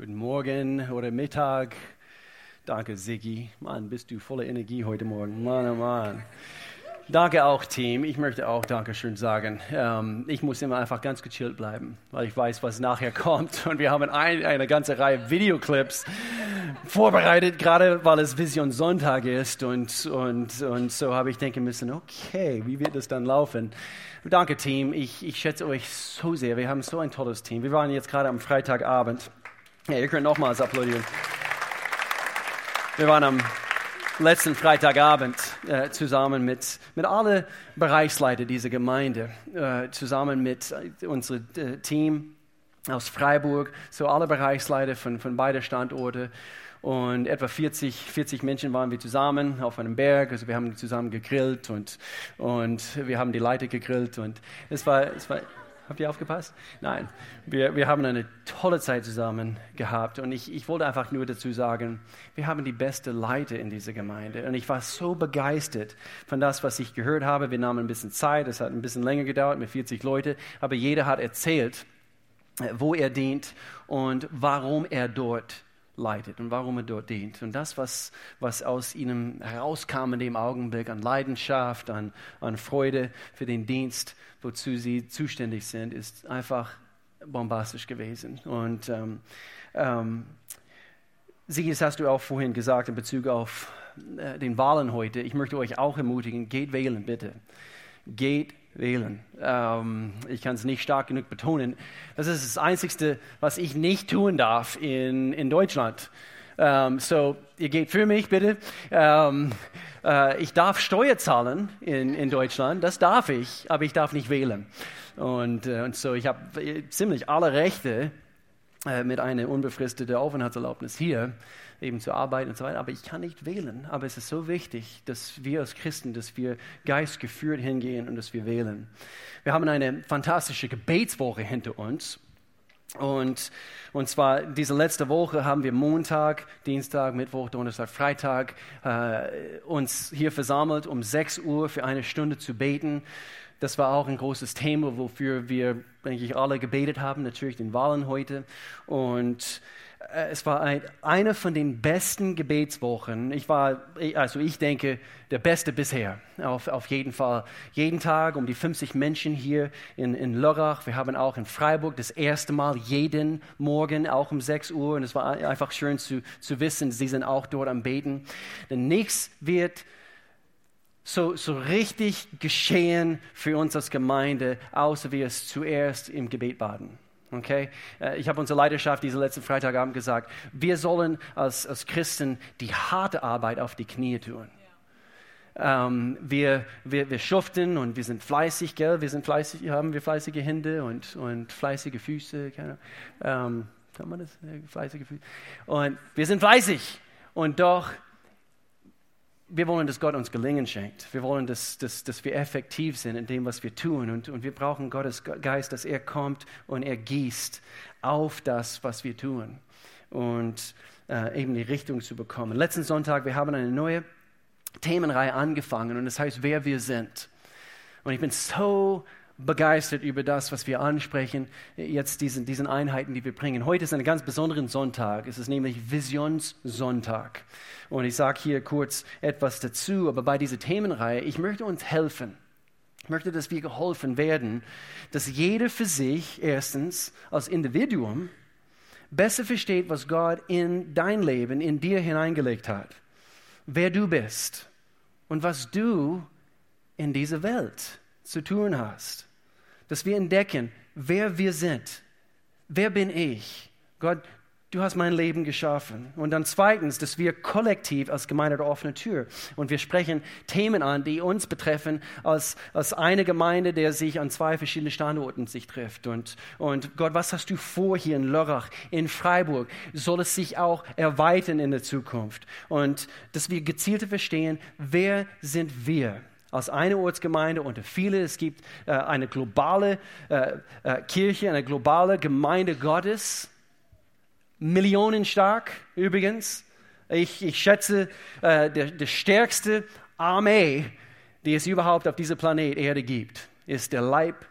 Guten Morgen oder Mittag. Danke, Siggi. Mann, bist du voller Energie heute Morgen. Mann, oh Mann. Danke auch, Team. Ich möchte auch Dankeschön sagen. Ähm, ich muss immer einfach ganz gechillt bleiben, weil ich weiß, was nachher kommt. Und wir haben ein, eine ganze Reihe Videoclips vorbereitet, gerade weil es Vision Sonntag ist. Und, und, und so habe ich denken müssen, okay, wie wird das dann laufen? Danke, Team. Ich, ich schätze euch so sehr. Wir haben so ein tolles Team. Wir waren jetzt gerade am Freitagabend ja, ihr könnt nochmals applaudieren. Wir waren am letzten Freitagabend äh, zusammen mit, mit allen Bereichsleitern dieser Gemeinde, äh, zusammen mit äh, unserem äh, Team aus Freiburg, so alle Bereichsleiter von, von beiden Standorten. Und etwa 40, 40 Menschen waren wir zusammen auf einem Berg. Also wir haben zusammen gegrillt und, und wir haben die Leiter gegrillt. Und es war, es war Habt ihr aufgepasst? Nein. Wir, wir haben eine tolle Zeit zusammen gehabt. Und ich, ich wollte einfach nur dazu sagen, wir haben die beste Leiter in dieser Gemeinde. Und ich war so begeistert von das, was ich gehört habe. Wir nahmen ein bisschen Zeit. Es hat ein bisschen länger gedauert mit 40 Leuten. Aber jeder hat erzählt, äh, wo er dient und warum er dort leitet und warum er dort dient. Und das, was, was aus ihnen herauskam in dem Augenblick an Leidenschaft, an, an Freude für den Dienst, wozu sie zuständig sind, ist einfach bombastisch gewesen. Und ähm, ähm, sicher hast du auch vorhin gesagt in Bezug auf äh, den Wahlen heute. Ich möchte euch auch ermutigen, geht wählen, bitte. Geht wählen. Ähm, ich kann es nicht stark genug betonen. Das ist das Einzige, was ich nicht tun darf in, in Deutschland. Ähm, so, ihr geht für mich, bitte. Ähm, äh, ich darf Steuer zahlen in, in Deutschland, das darf ich, aber ich darf nicht wählen. Und, äh, und so, ich habe ziemlich alle Rechte äh, mit einer unbefristeten Aufenthaltserlaubnis hier eben zu arbeiten und so weiter. Aber ich kann nicht wählen. Aber es ist so wichtig, dass wir als Christen, dass wir geistgeführt hingehen und dass wir wählen. Wir haben eine fantastische Gebetswoche hinter uns. Und, und zwar diese letzte Woche haben wir Montag, Dienstag, Mittwoch, Donnerstag, Freitag äh, uns hier versammelt, um 6 Uhr für eine Stunde zu beten. Das war auch ein großes Thema, wofür wir, denke ich, alle gebetet haben, natürlich den Wahlen heute. Und es war ein, eine von den besten Gebetswochen. Ich war, also ich denke, der beste bisher. Auf, auf jeden Fall. Jeden Tag um die 50 Menschen hier in, in Lörrach. Wir haben auch in Freiburg das erste Mal jeden Morgen, auch um 6 Uhr. Und es war einfach schön zu, zu wissen, sie sind auch dort am Beten. Denn nichts wird so, so richtig geschehen für uns als Gemeinde, außer wir es zuerst im Gebet baden. Okay? Äh, ich habe unsere Leidenschaft diesen letzten Freitagabend gesagt, wir sollen als, als Christen die harte Arbeit auf die Knie tun. Ähm, wir, wir, wir schuften und wir sind fleißig, gell? Wir sind fleißig, haben wir fleißige Hände und, und fleißige Füße. Keine, ähm, kann man das? Fleißige Füße. Und wir sind fleißig. Und doch wir wollen, dass Gott uns Gelingen schenkt. Wir wollen, dass, dass, dass wir effektiv sind in dem, was wir tun. Und, und wir brauchen Gottes Geist, dass er kommt und er gießt auf das, was wir tun. Und äh, eben die Richtung zu bekommen. Letzten Sonntag, wir haben eine neue Themenreihe angefangen und das heißt, wer wir sind. Und ich bin so begeistert über das, was wir ansprechen, jetzt diesen, diesen Einheiten, die wir bringen. Heute ist ein ganz besonderer Sonntag. Es ist nämlich Visionssonntag. Und ich sage hier kurz etwas dazu, aber bei dieser Themenreihe, ich möchte uns helfen. Ich möchte, dass wir geholfen werden, dass jeder für sich erstens als Individuum besser versteht, was Gott in dein Leben, in dir hineingelegt hat. Wer du bist und was du in dieser Welt zu tun hast dass wir entdecken, wer wir sind. Wer bin ich? Gott, du hast mein Leben geschaffen. Und dann zweitens, dass wir kollektiv als Gemeinde der offenen Tür und wir sprechen Themen an, die uns betreffen, als, als eine Gemeinde, der sich an zwei verschiedenen Standorten sich trifft. Und, und Gott, was hast du vor hier in Lörrach, in Freiburg? Soll es sich auch erweitern in der Zukunft? Und dass wir gezielter verstehen, wer sind wir? Als eine Ortsgemeinde unter viele. Es gibt äh, eine globale äh, äh, Kirche, eine globale Gemeinde Gottes, millionenstark übrigens. Ich, ich schätze, äh, der, der stärkste Armee, die es überhaupt auf diesem Planet Erde gibt, ist der Leib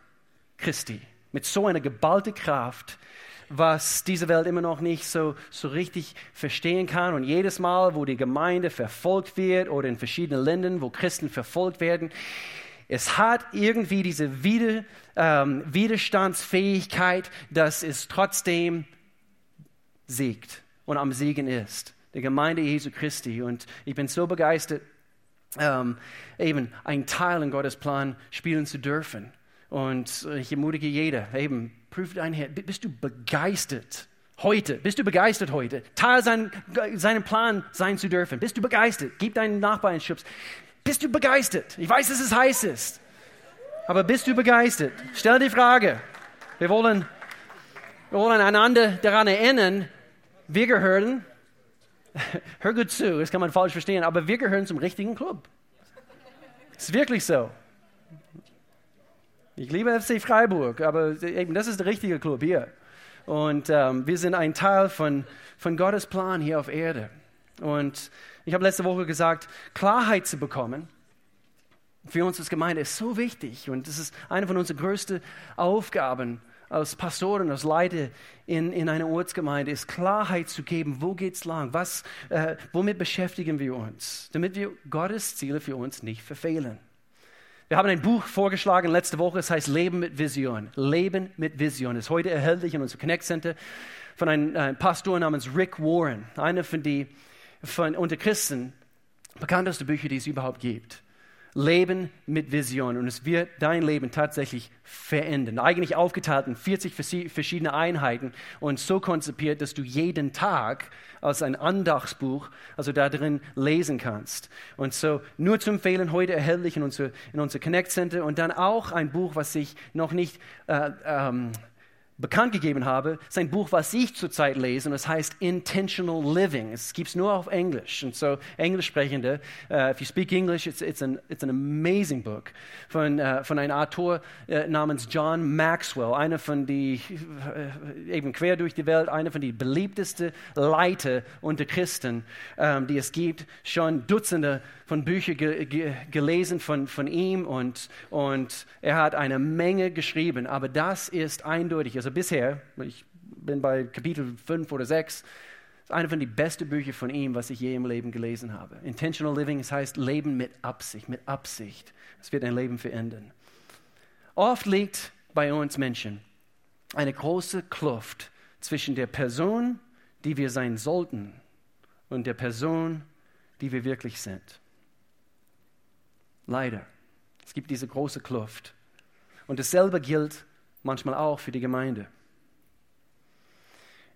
Christi. Mit so einer geballten Kraft was diese Welt immer noch nicht so, so richtig verstehen kann. Und jedes Mal, wo die Gemeinde verfolgt wird oder in verschiedenen Ländern, wo Christen verfolgt werden, es hat irgendwie diese Wider, ähm, Widerstandsfähigkeit, dass es trotzdem siegt und am Siegen ist. Die Gemeinde Jesu Christi. Und ich bin so begeistert, ähm, eben ein Teil in Gottes Plan spielen zu dürfen. Und ich ermutige jeder, eben, prüf dein Herz. Bist du begeistert heute? Bist du begeistert heute? Teil sein, seinen Plan sein zu dürfen. Bist du begeistert? Gib deinen Nachbarn einen Schubs. Bist du begeistert? Ich weiß, dass es heiß ist. Aber bist du begeistert? Stell die Frage. Wir wollen, wir wollen einander daran erinnern, wir gehören, hör gut zu, das kann man falsch verstehen, aber wir gehören zum richtigen Club. Ist wirklich so. Ich liebe FC Freiburg, aber eben das ist der richtige Club hier. Und ähm, wir sind ein Teil von, von Gottes Plan hier auf Erde. Und ich habe letzte Woche gesagt, Klarheit zu bekommen für uns als Gemeinde ist so wichtig. Und das ist eine von unseren größten Aufgaben als Pastoren, als Leiter in, in einer Ortsgemeinde, ist Klarheit zu geben, wo geht es lang, was, äh, womit beschäftigen wir uns, damit wir Gottes Ziele für uns nicht verfehlen. Wir haben ein Buch vorgeschlagen letzte Woche, es heißt Leben mit Vision. Leben mit Vision ist heute erhältlich in unserem Connect Center von einem, einem Pastor namens Rick Warren, einer von die von unter Christen bekanntesten Bücher, die es überhaupt gibt. Leben mit Vision und es wird dein Leben tatsächlich verändern. Eigentlich aufgeteilt in 40 verschiedene Einheiten und so konzipiert, dass du jeden Tag als ein Andachtsbuch, also da drin lesen kannst. Und so nur zu empfehlen, heute erhältlich in unser, in unser Connect Center und dann auch ein Buch, was ich noch nicht äh, ähm, bekannt gegeben habe, ist ein Buch, was ich zurzeit lese und es heißt Intentional Living. Es gibt es nur auf Englisch. Und so Englischsprechende, uh, if you speak English, it's, it's, an, it's an amazing book von, uh, von einem Autor uh, namens John Maxwell, einer von die, eben quer durch die Welt, einer von den beliebtesten Leiter unter Christen, um, ähm, die es gibt. Schon Dutzende von Büchern ge ge gelesen von, von ihm und, und er hat eine Menge geschrieben, aber das ist eindeutig. Also bisher, ich bin bei Kapitel 5 oder 6, ist eine von den besten Büchern von ihm, was ich je im Leben gelesen habe. Intentional Living, das heißt Leben mit Absicht, mit Absicht. Es wird dein Leben verändern. Oft liegt bei uns Menschen eine große Kluft zwischen der Person, die wir sein sollten, und der Person, die wir wirklich sind. Leider. Es gibt diese große Kluft. Und dasselbe gilt manchmal auch für die Gemeinde.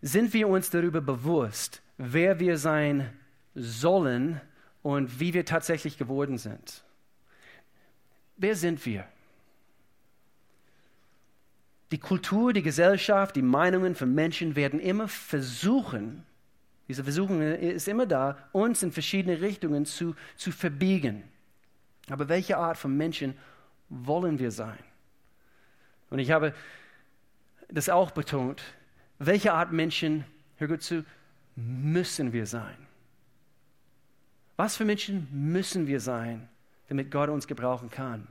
Sind wir uns darüber bewusst, wer wir sein sollen und wie wir tatsächlich geworden sind? Wer sind wir? Die Kultur, die Gesellschaft, die Meinungen von Menschen werden immer versuchen, diese Versuchung ist immer da, uns in verschiedene Richtungen zu, zu verbiegen. Aber welche Art von Menschen wollen wir sein? Und ich habe das auch betont. Welche Art Menschen, hör gut zu, müssen wir sein? Was für Menschen müssen wir sein, damit Gott uns gebrauchen kann?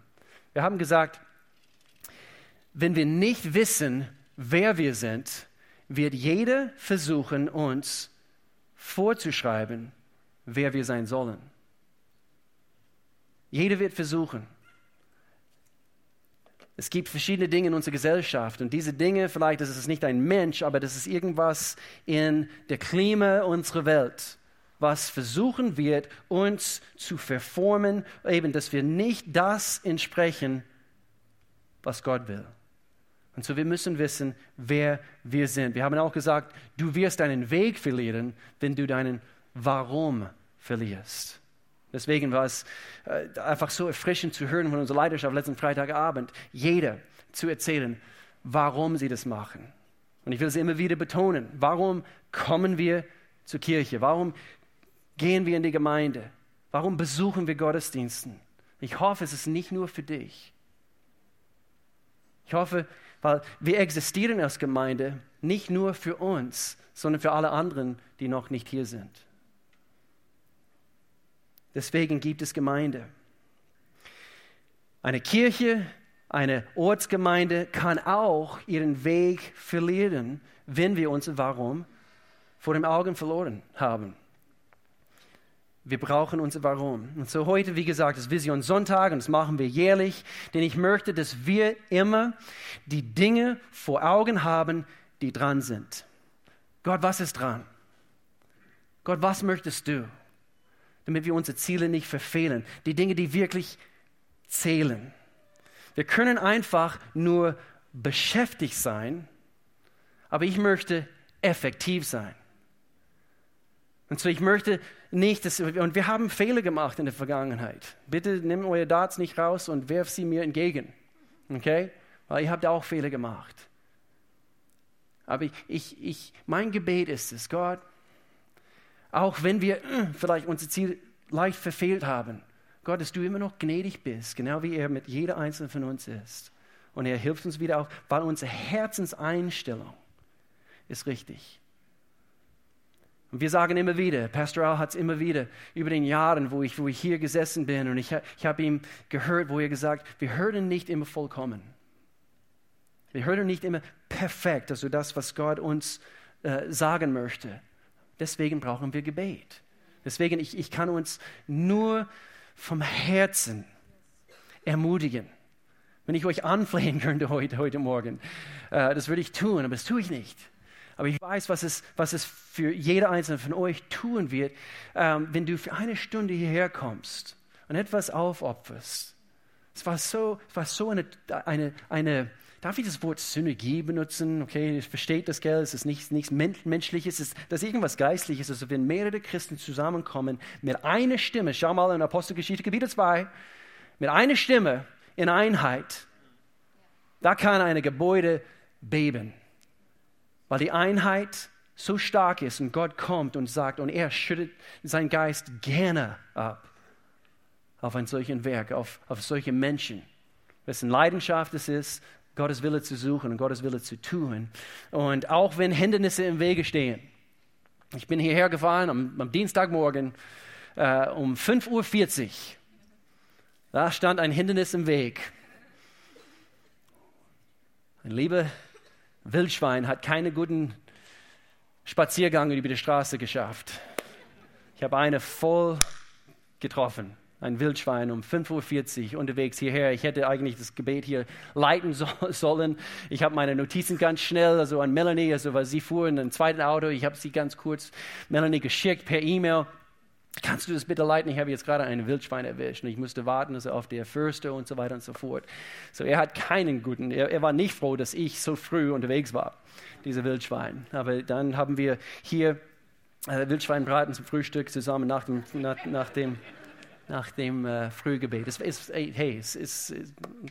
Wir haben gesagt, wenn wir nicht wissen, wer wir sind, wird jeder versuchen, uns vorzuschreiben, wer wir sein sollen. Jeder wird versuchen. Es gibt verschiedene Dinge in unserer Gesellschaft und diese Dinge, vielleicht ist es nicht ein Mensch, aber das ist irgendwas in der Klima unserer Welt, was versuchen wird, uns zu verformen, eben, dass wir nicht das entsprechen, was Gott will. Und so wir müssen wissen, wer wir sind. Wir haben auch gesagt, du wirst deinen Weg verlieren, wenn du deinen Warum verlierst. Deswegen war es äh, einfach so erfrischend zu hören von unserer Leidenschaft letzten Freitagabend, jeder zu erzählen, warum sie das machen. Und ich will es immer wieder betonen, warum kommen wir zur Kirche? Warum gehen wir in die Gemeinde? Warum besuchen wir Gottesdiensten? Ich hoffe, es ist nicht nur für dich. Ich hoffe, weil wir existieren als Gemeinde nicht nur für uns, sondern für alle anderen, die noch nicht hier sind. Deswegen gibt es Gemeinde. Eine Kirche eine Ortsgemeinde kann auch ihren Weg verlieren, wenn wir unser Warum vor den Augen verloren haben. Wir brauchen unser Warum. Und so heute, wie gesagt, ist Vision Sonntag und das machen wir jährlich, denn ich möchte, dass wir immer die Dinge vor Augen haben, die dran sind. Gott, was ist dran? Gott, was möchtest du? Damit wir unsere Ziele nicht verfehlen. Die Dinge, die wirklich zählen. Wir können einfach nur beschäftigt sein, aber ich möchte effektiv sein. Und so, ich möchte nicht, dass, und wir haben Fehler gemacht in der Vergangenheit. Bitte nimm eure Darts nicht raus und werf sie mir entgegen. Okay? Weil ihr habt auch Fehler gemacht. Aber ich, ich, ich, mein Gebet ist es, Gott, auch wenn wir äh, vielleicht unser Ziel leicht verfehlt haben, Gott, dass du immer noch gnädig bist, genau wie er mit jeder einzelnen von uns ist. Und er hilft uns wieder auf, weil unsere Herzenseinstellung ist richtig. Und wir sagen immer wieder, Pastor Al hat es immer wieder über den Jahren, wo ich, wo ich hier gesessen bin und ich, ich habe ihm gehört, wo er gesagt, wir hören nicht immer vollkommen. Wir hören nicht immer perfekt, also das, was Gott uns äh, sagen möchte. Deswegen brauchen wir Gebet. Deswegen, ich, ich kann uns nur vom Herzen ermutigen. Wenn ich euch anflehen könnte heute, heute Morgen, äh, das würde ich tun, aber das tue ich nicht. Aber ich weiß, was es, was es für jeder Einzelne von euch tun wird, ähm, wenn du für eine Stunde hierher kommst und etwas aufopferst. Es war so, es war so eine, eine, eine, darf ich das Wort Synergie benutzen? Okay, ich verstehe das, gell? Es ist nichts, nichts Menschliches, es ist, das irgendwas Geistliches. Also wenn mehrere Christen zusammenkommen mit einer Stimme, schau mal in Apostelgeschichte Kapitel 2, mit einer Stimme in Einheit, da kann ein Gebäude beben weil die Einheit so stark ist und Gott kommt und sagt, und er schüttet seinen Geist gerne ab auf ein solches Werk, auf, auf solche Menschen, wessen Leidenschaft es ist, Gottes Wille zu suchen und Gottes Wille zu tun. Und auch wenn Hindernisse im Wege stehen. Ich bin hierher gefahren am, am Dienstagmorgen äh, um 5.40 Uhr. Da stand ein Hindernis im Weg. Ein lieber Wildschwein hat keine guten Spaziergänge über die Straße geschafft. Ich habe eine voll getroffen, ein Wildschwein um 5.40 Uhr unterwegs hierher. Ich hätte eigentlich das Gebet hier leiten so, sollen. Ich habe meine Notizen ganz schnell, also an Melanie, also weil sie fuhr in einem zweiten Auto, ich habe sie ganz kurz Melanie geschickt per E-Mail. Kannst du das bitte leiten? Ich habe jetzt gerade einen Wildschwein erwischt und ich musste warten, dass er auf der Fürste und so weiter und so fort. So, er hat keinen guten, er, er war nicht froh, dass ich so früh unterwegs war, dieser Wildschwein. Aber dann haben wir hier äh, Wildschweinbraten zum Frühstück zusammen nach dem, nach, nach dem, nach dem äh, Frühgebet. Es ist, hey, es ist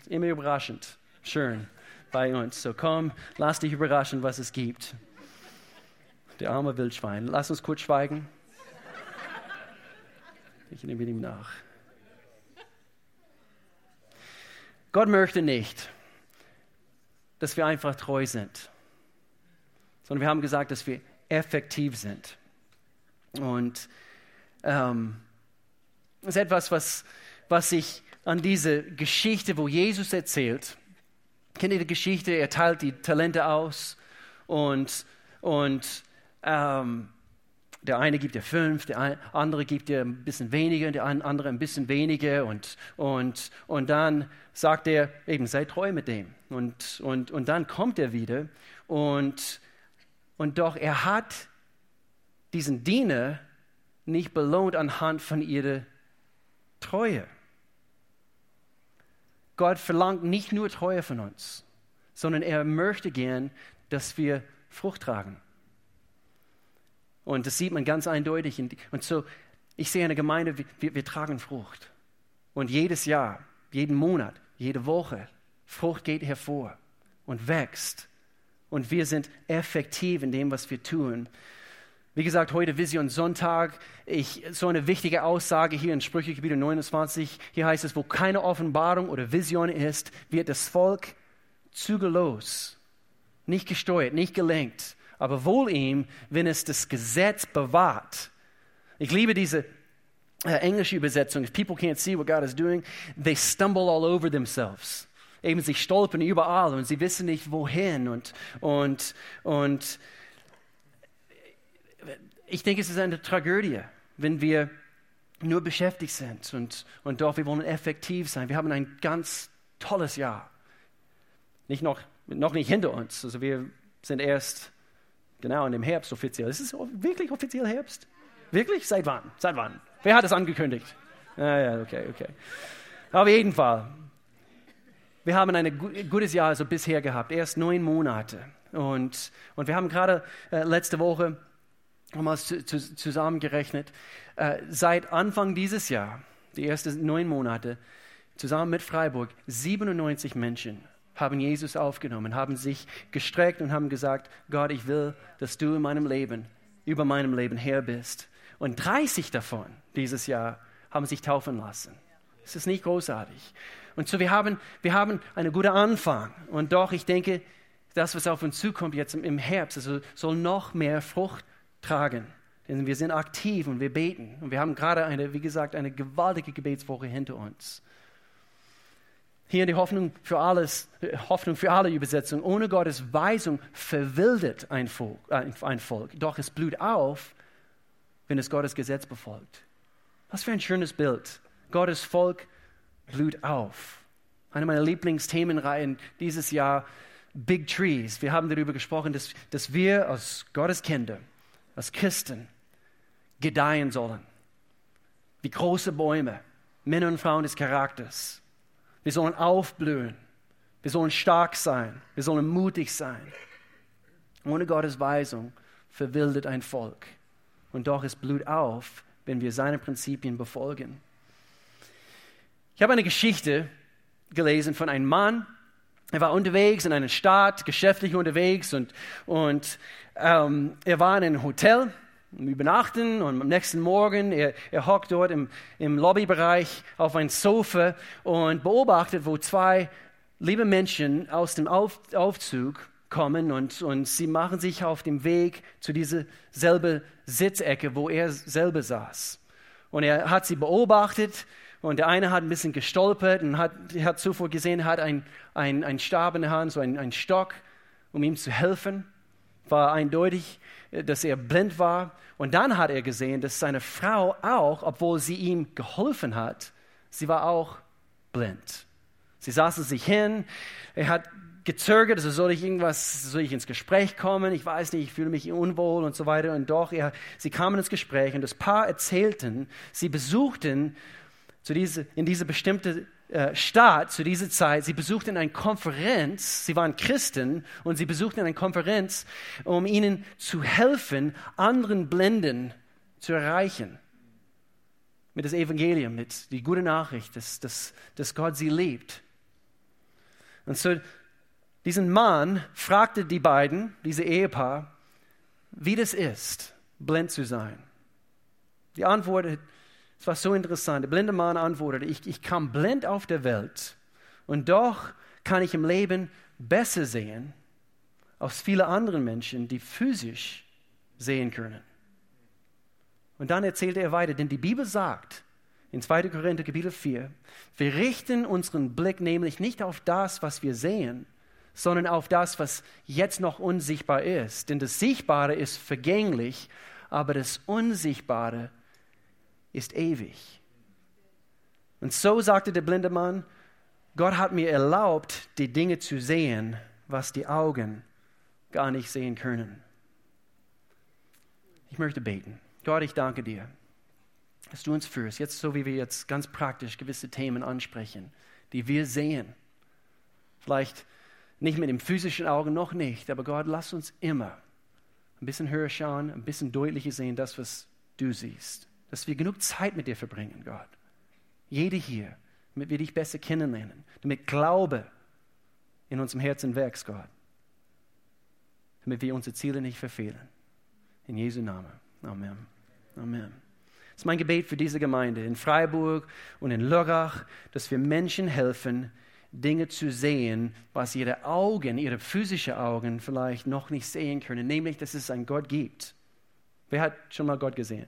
immer überraschend, schön bei uns. So komm, lass dich überraschen, was es gibt. Der arme Wildschwein. Lass uns kurz schweigen. Ich nehme ihm nach. Gott möchte nicht, dass wir einfach treu sind, sondern wir haben gesagt, dass wir effektiv sind. Und ähm, das ist etwas, was, was ich an diese Geschichte, wo Jesus erzählt, kennt ihr die Geschichte, er teilt die Talente aus und, und ähm, der eine gibt dir fünf, der andere gibt dir ein bisschen weniger, der andere ein bisschen weniger. Und, und, und dann sagt er eben, sei treu mit dem. Und, und, und dann kommt er wieder. Und, und doch, er hat diesen Diener nicht belohnt anhand von ihrer Treue. Gott verlangt nicht nur Treue von uns, sondern er möchte gern, dass wir Frucht tragen. Und das sieht man ganz eindeutig. Und so, ich sehe eine Gemeinde, wir, wir tragen Frucht. Und jedes Jahr, jeden Monat, jede Woche, Frucht geht hervor und wächst. Und wir sind effektiv in dem, was wir tun. Wie gesagt, heute Vision Sonntag. Ich, so eine wichtige Aussage hier in Sprüche Kapitel 29. Hier heißt es, wo keine Offenbarung oder Vision ist, wird das Volk zügellos, nicht gesteuert, nicht gelenkt aber wohl ihm, wenn es das Gesetz bewahrt. Ich liebe diese äh, englische Übersetzung. If people can't see what God is doing, they stumble all over themselves. eben sich stolpern überall und sie wissen nicht wohin und, und, und ich denke, es ist eine Tragödie, wenn wir nur beschäftigt sind und, und doch, wir wollen effektiv sein. Wir haben ein ganz tolles Jahr. Nicht noch, noch nicht hinter uns. Also wir sind erst genau in dem Herbst offiziell. Ist es wirklich offiziell Herbst? Wirklich? Seit wann? Seit wann? Wer hat es angekündigt? Ah, ja, okay, okay. Auf jeden Fall. Wir haben ein gutes Jahr so bisher gehabt, erst neun Monate. Und, und wir haben gerade äh, letzte Woche zu, zusammengerechnet, äh, seit Anfang dieses Jahr, die ersten neun Monate, zusammen mit Freiburg, 97 Menschen haben Jesus aufgenommen, haben sich gestreckt und haben gesagt, Gott, ich will, dass du in meinem Leben, über meinem Leben Herr bist. Und 30 davon dieses Jahr haben sich taufen lassen. Es ist nicht großartig. Und so, wir haben, wir haben einen guten Anfang. Und doch, ich denke, das, was auf uns zukommt jetzt im Herbst, also soll noch mehr Frucht tragen. Denn wir sind aktiv und wir beten. Und wir haben gerade eine, wie gesagt, eine gewaltige Gebetswoche hinter uns. Hier in die Hoffnung für alles, Hoffnung für alle Übersetzung. Ohne Gottes Weisung verwildert ein Volk, äh, ein Volk. Doch es blüht auf, wenn es Gottes Gesetz befolgt. Was für ein schönes Bild. Gottes Volk blüht auf. Eine meiner Lieblingsthemenreihen dieses Jahr, Big Trees. Wir haben darüber gesprochen, dass, dass wir als Gottes Kinder, als Christen, gedeihen sollen. Wie große Bäume, Männer und Frauen des Charakters. Wir sollen aufblühen. Wir sollen stark sein. Wir sollen mutig sein. Ohne Gottes Weisung verwildert ein Volk. Und doch es blüht auf, wenn wir seine Prinzipien befolgen. Ich habe eine Geschichte gelesen von einem Mann, er war unterwegs in einer Stadt, geschäftlich unterwegs und, und ähm, er war in einem Hotel übernachten und am nächsten Morgen, er, er hockt dort im, im Lobbybereich auf ein Sofa und beobachtet, wo zwei liebe Menschen aus dem auf, Aufzug kommen und, und sie machen sich auf dem Weg zu dieser selben Sitzecke, wo er selber saß. Und er hat sie beobachtet und der eine hat ein bisschen gestolpert und hat, hat zuvor gesehen, hat ein, ein, Stab in der Hand, so ein, ein Stock, um ihm zu helfen. War eindeutig, dass er blind war. Und dann hat er gesehen, dass seine Frau auch, obwohl sie ihm geholfen hat, sie war auch blind. Sie saßen sich hin, er hat gezögert, also soll ich irgendwas, soll ich ins Gespräch kommen? Ich weiß nicht, ich fühle mich unwohl und so weiter. Und doch, er, sie kamen ins Gespräch und das Paar erzählten, sie besuchten zu diese, in diese bestimmte äh, Stadt zu dieser Zeit. Sie besuchten eine Konferenz, sie waren Christen und sie besuchten eine Konferenz, um ihnen zu helfen, anderen Blinden zu erreichen. Mit das Evangelium, mit die gute Nachricht, dass, dass, dass Gott sie liebt. Und so, diesen Mann fragte die beiden, diese Ehepaar, wie das ist, blind zu sein. Die Antwort es war so interessant. Der blinde Mann antwortete, ich, ich kam blind auf der Welt und doch kann ich im Leben besser sehen als viele andere Menschen, die physisch sehen können. Und dann erzählte er weiter, denn die Bibel sagt in 2. Korinther Kapitel 4, wir richten unseren Blick nämlich nicht auf das, was wir sehen, sondern auf das, was jetzt noch unsichtbar ist. Denn das Sichtbare ist vergänglich, aber das Unsichtbare ist ewig. Und so sagte der blinde Mann, Gott hat mir erlaubt, die Dinge zu sehen, was die Augen gar nicht sehen können. Ich möchte beten. Gott, ich danke dir, dass du uns führst, jetzt so wie wir jetzt ganz praktisch gewisse Themen ansprechen, die wir sehen. Vielleicht nicht mit dem physischen Auge noch nicht, aber Gott, lass uns immer ein bisschen höher schauen, ein bisschen deutlicher sehen, das, was du siehst dass wir genug Zeit mit dir verbringen, Gott. Jede hier, damit wir dich besser kennenlernen, damit Glaube in unserem Herzen wächst, Gott. Damit wir unsere Ziele nicht verfehlen. In Jesu Namen. Amen. Amen. Das ist mein Gebet für diese Gemeinde in Freiburg und in Lörrach, dass wir Menschen helfen, Dinge zu sehen, was ihre Augen, ihre physischen Augen vielleicht noch nicht sehen können, nämlich, dass es einen Gott gibt. Wer hat schon mal Gott gesehen?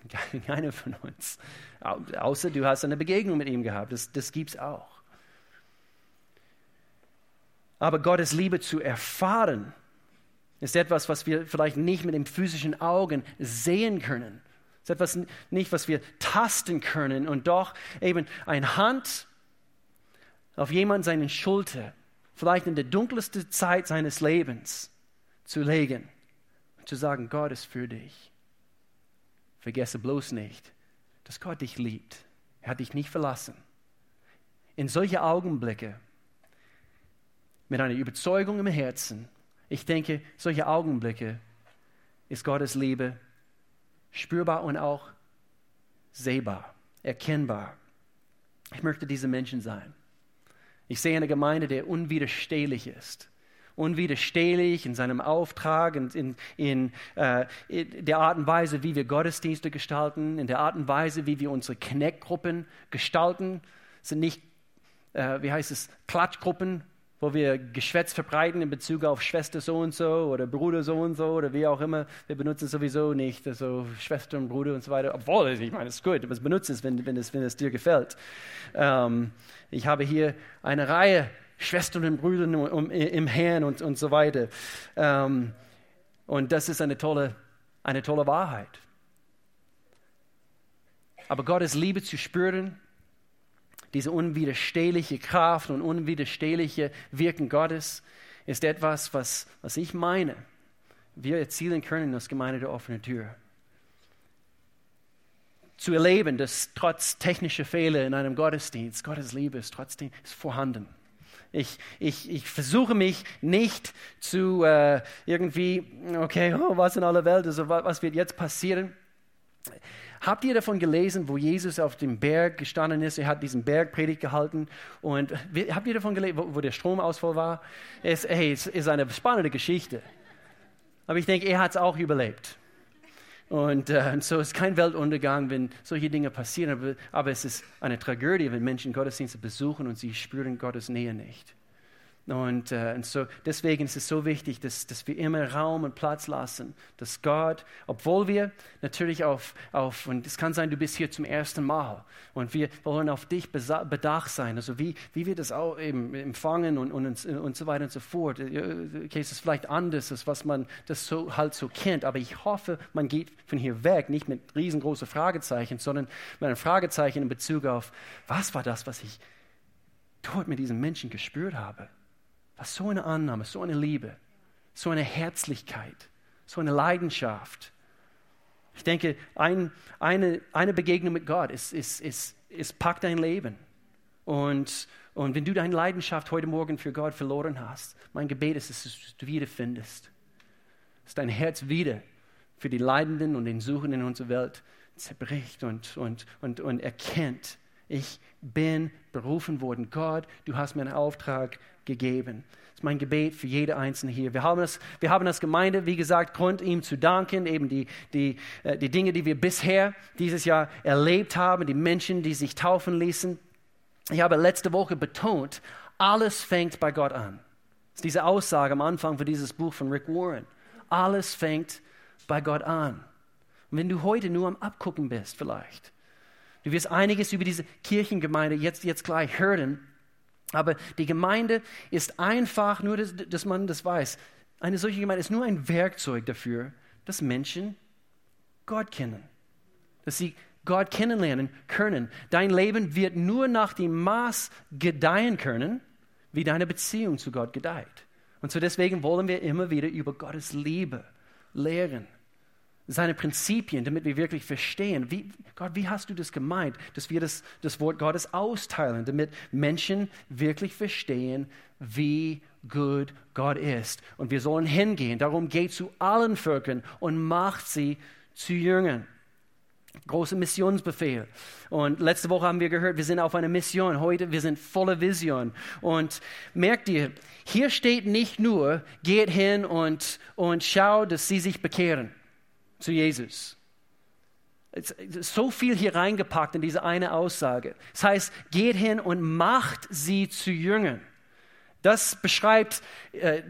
Keiner von uns. Außer du hast eine Begegnung mit ihm gehabt. Das, das gibt es auch. Aber Gottes Liebe zu erfahren, ist etwas, was wir vielleicht nicht mit den physischen Augen sehen können. Ist etwas nicht, was wir tasten können und doch eben eine Hand auf jemand seinen Schulter, vielleicht in der dunkelsten Zeit seines Lebens zu legen und zu sagen, Gott ist für dich. Vergesse bloß nicht, dass Gott dich liebt. Er hat dich nicht verlassen. In solche Augenblicke, mit einer Überzeugung im Herzen, ich denke, solche Augenblicke ist Gottes Liebe spürbar und auch sehbar, erkennbar. Ich möchte diese Menschen sein. Ich sehe eine Gemeinde, der unwiderstehlich ist. Unwiderstehlich in seinem Auftrag, in, in, in, äh, in, der Art und Weise, wie wir Gottesdienste gestalten, in der Art und Weise, wie wir unsere Connect-Gruppen gestalten. Es sind nicht, äh, wie heißt es, Klatschgruppen, wo wir Geschwätz verbreiten in Bezug auf Schwester so und so oder Bruder so und so oder wie auch immer. Wir benutzen sowieso nicht so Schwester und Bruder und so weiter. Obwohl, ich meine, es ist gut, aber es benutzt es, wenn, wenn, es, wenn es dir gefällt. Ähm, ich habe hier eine Reihe Schwestern und Brüder im Herrn und, und so weiter. Ähm, und das ist eine tolle, eine tolle Wahrheit. Aber Gottes Liebe zu spüren, diese unwiderstehliche Kraft und unwiderstehliche Wirken Gottes ist etwas, was, was ich meine, wir erzielen können als Gemeinde der offenen Tür. Zu erleben, dass trotz technischer Fehler in einem Gottesdienst, Gottes Liebe ist trotzdem ist vorhanden. Ich, ich, ich versuche mich nicht zu äh, irgendwie, okay, oh, was in aller Welt, also was wird jetzt passieren? Habt ihr davon gelesen, wo Jesus auf dem Berg gestanden ist? Er hat diesen Bergpredigt gehalten. Und habt ihr davon gelesen, wo, wo der Stromausfall war? Es, hey, es ist eine spannende Geschichte. Aber ich denke, er hat es auch überlebt. Und, äh, so ist kein Weltuntergang, wenn solche Dinge passieren. Aber, aber es ist eine Tragödie, wenn Menschen Gottesdienste besuchen und sie spüren Gottes Nähe nicht. Und, äh, und so, deswegen ist es so wichtig, dass, dass wir immer Raum und Platz lassen, dass Gott, obwohl wir natürlich auf, auf, und es kann sein, du bist hier zum ersten Mal und wir wollen auf dich bedacht sein, also wie, wie wir das auch eben empfangen und, und, und so weiter und so fort. Okay, es ist vielleicht anders, als was man das so, halt so kennt, aber ich hoffe, man geht von hier weg, nicht mit riesengroßen Fragezeichen, sondern mit einem Fragezeichen in Bezug auf, was war das, was ich dort mit diesen Menschen gespürt habe. Was so eine Annahme, so eine Liebe, so eine Herzlichkeit, so eine Leidenschaft. Ich denke, ein, eine, eine Begegnung mit Gott ist, ist, ist, ist packt dein Leben. Und, und wenn du deine Leidenschaft heute Morgen für Gott verloren hast, mein Gebet ist, dass du wiederfindest. Dass dein Herz wieder für die Leidenden und den Suchenden in unserer Welt zerbricht und, und, und, und erkennt, ich bin berufen worden. Gott, du hast mir einen Auftrag gegeben. Das ist mein Gebet für jede Einzelne hier. Wir haben das, wir haben als Gemeinde, wie gesagt, Grund, ihm zu danken, eben die, die, äh, die Dinge, die wir bisher dieses Jahr erlebt haben, die Menschen, die sich taufen ließen. Ich habe letzte Woche betont, alles fängt bei Gott an. Das ist diese Aussage am Anfang für dieses Buch von Rick Warren. Alles fängt bei Gott an. Und wenn du heute nur am Abgucken bist, vielleicht, Du wirst einiges über diese Kirchengemeinde jetzt, jetzt gleich hören. Aber die Gemeinde ist einfach, nur dass, dass man das weiß, eine solche Gemeinde ist nur ein Werkzeug dafür, dass Menschen Gott kennen. Dass sie Gott kennenlernen können. Dein Leben wird nur nach dem Maß gedeihen können, wie deine Beziehung zu Gott gedeiht. Und so deswegen wollen wir immer wieder über Gottes Liebe lehren seine Prinzipien, damit wir wirklich verstehen, wie, Gott, wie hast du das gemeint, dass wir das, das Wort Gottes austeilen, damit Menschen wirklich verstehen, wie gut Gott ist. Und wir sollen hingehen. Darum geht zu allen Völkern und macht sie zu Jüngern. Großer Missionsbefehl. Und letzte Woche haben wir gehört, wir sind auf einer Mission. Heute, wir sind voller Vision. Und merkt ihr, hier steht nicht nur, geht hin und, und schaut, dass sie sich bekehren zu Jesus. So viel hier reingepackt in diese eine Aussage. Das heißt, geht hin und macht sie zu Jüngern. Das beschreibt äh,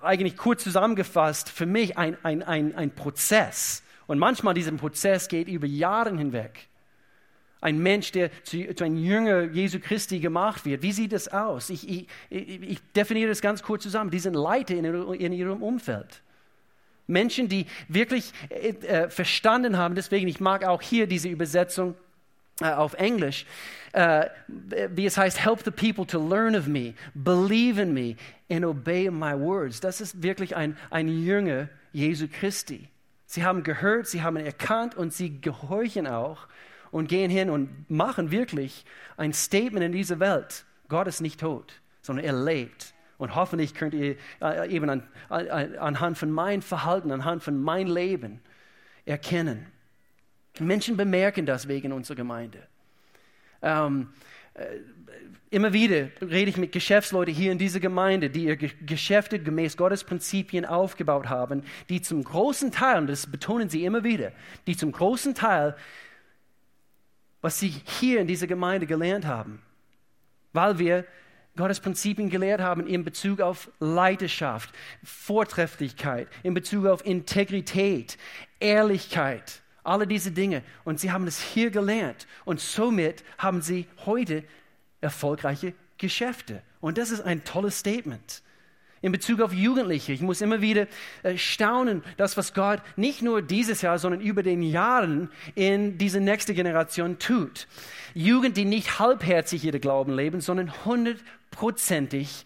eigentlich kurz zusammengefasst für mich ein, ein, ein, ein Prozess. Und manchmal dieser Prozess geht über Jahre hinweg. Ein Mensch, der zu, zu einem Jünger Jesu Christi gemacht wird. Wie sieht das aus? Ich, ich, ich definiere das ganz kurz zusammen. Die sind Leiter in, in ihrem Umfeld. Menschen, die wirklich äh, äh, verstanden haben, deswegen, ich mag auch hier diese Übersetzung äh, auf Englisch, äh, wie es heißt, help the people to learn of me, believe in me and obey my words. Das ist wirklich ein, ein Jünger Jesu Christi. Sie haben gehört, sie haben erkannt und sie gehorchen auch und gehen hin und machen wirklich ein Statement in dieser Welt. Gott ist nicht tot, sondern er lebt. Und hoffentlich könnt ihr äh, eben an, an, anhand von meinem Verhalten, anhand von meinem Leben erkennen. Menschen bemerken das wegen unserer Gemeinde. Ähm, äh, immer wieder rede ich mit Geschäftsleuten hier in dieser Gemeinde, die ihre Geschäfte gemäß Gottes Prinzipien aufgebaut haben, die zum großen Teil, und das betonen sie immer wieder, die zum großen Teil, was sie hier in dieser Gemeinde gelernt haben, weil wir Gottes Prinzipien gelehrt haben in Bezug auf Leidenschaft, Vortrefflichkeit, in Bezug auf Integrität, Ehrlichkeit, alle diese Dinge. Und sie haben es hier gelernt. Und somit haben sie heute erfolgreiche Geschäfte. Und das ist ein tolles Statement. In Bezug auf Jugendliche, ich muss immer wieder äh, staunen, das, was Gott nicht nur dieses Jahr, sondern über den Jahren in diese nächste Generation tut. Jugend, die nicht halbherzig ihre Glauben leben, sondern hundertprozentig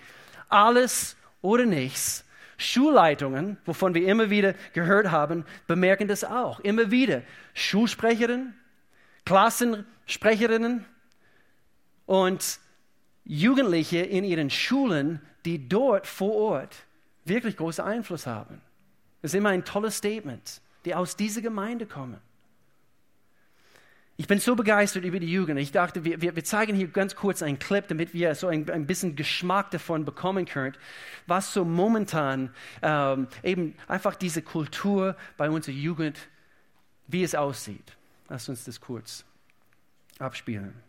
alles oder nichts. Schulleitungen, wovon wir immer wieder gehört haben, bemerken das auch. Immer wieder. Schulsprecherinnen, Klassensprecherinnen und Jugendliche in ihren Schulen, die dort vor Ort wirklich großen Einfluss haben. Das ist immer ein tolles Statement, die aus dieser Gemeinde kommen. Ich bin so begeistert über die Jugend. Ich dachte, wir, wir, wir zeigen hier ganz kurz einen Clip, damit wir so ein, ein bisschen Geschmack davon bekommen können, was so momentan ähm, eben einfach diese Kultur bei unserer Jugend, wie es aussieht. Lass uns das kurz abspielen.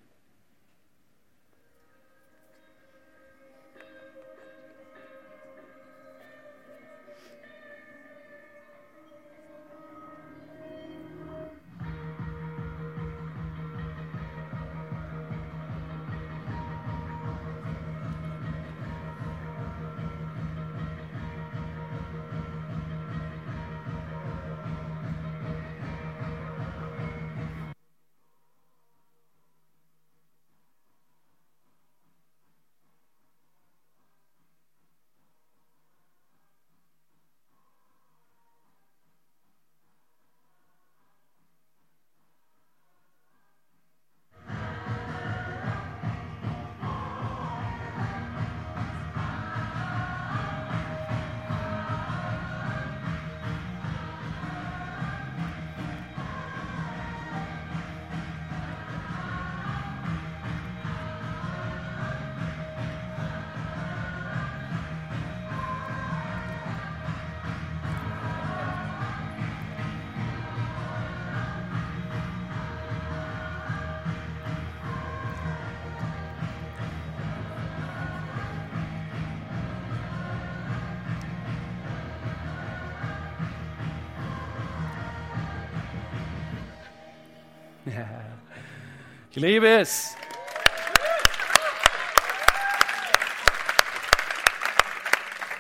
Ich liebe es.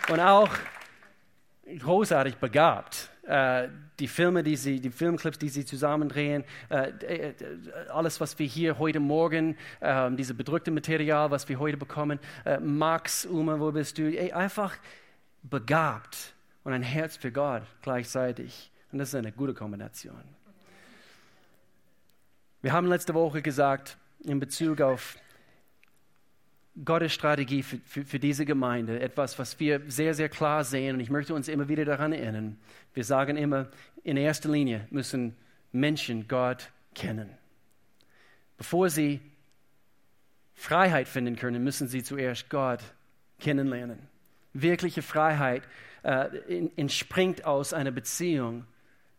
Und auch großartig begabt. Äh, die Filme, die sie, die Filmclips, die sie zusammendrehen, äh, äh, alles, was wir hier heute Morgen, äh, diese bedrückte Material, was wir heute bekommen, Max, Uma, wo bist du? Ey, einfach begabt und ein Herz für Gott gleichzeitig. Und das ist eine gute Kombination. Wir haben letzte Woche gesagt, in Bezug auf Gottes Strategie für, für, für, diese Gemeinde, etwas, was wir sehr, sehr klar sehen. Und ich möchte uns immer wieder daran erinnern. Wir sagen immer, in erster Linie müssen Menschen Gott kennen. Bevor sie Freiheit finden können, müssen sie zuerst Gott kennenlernen. Wirkliche Freiheit äh, entspringt aus einer Beziehung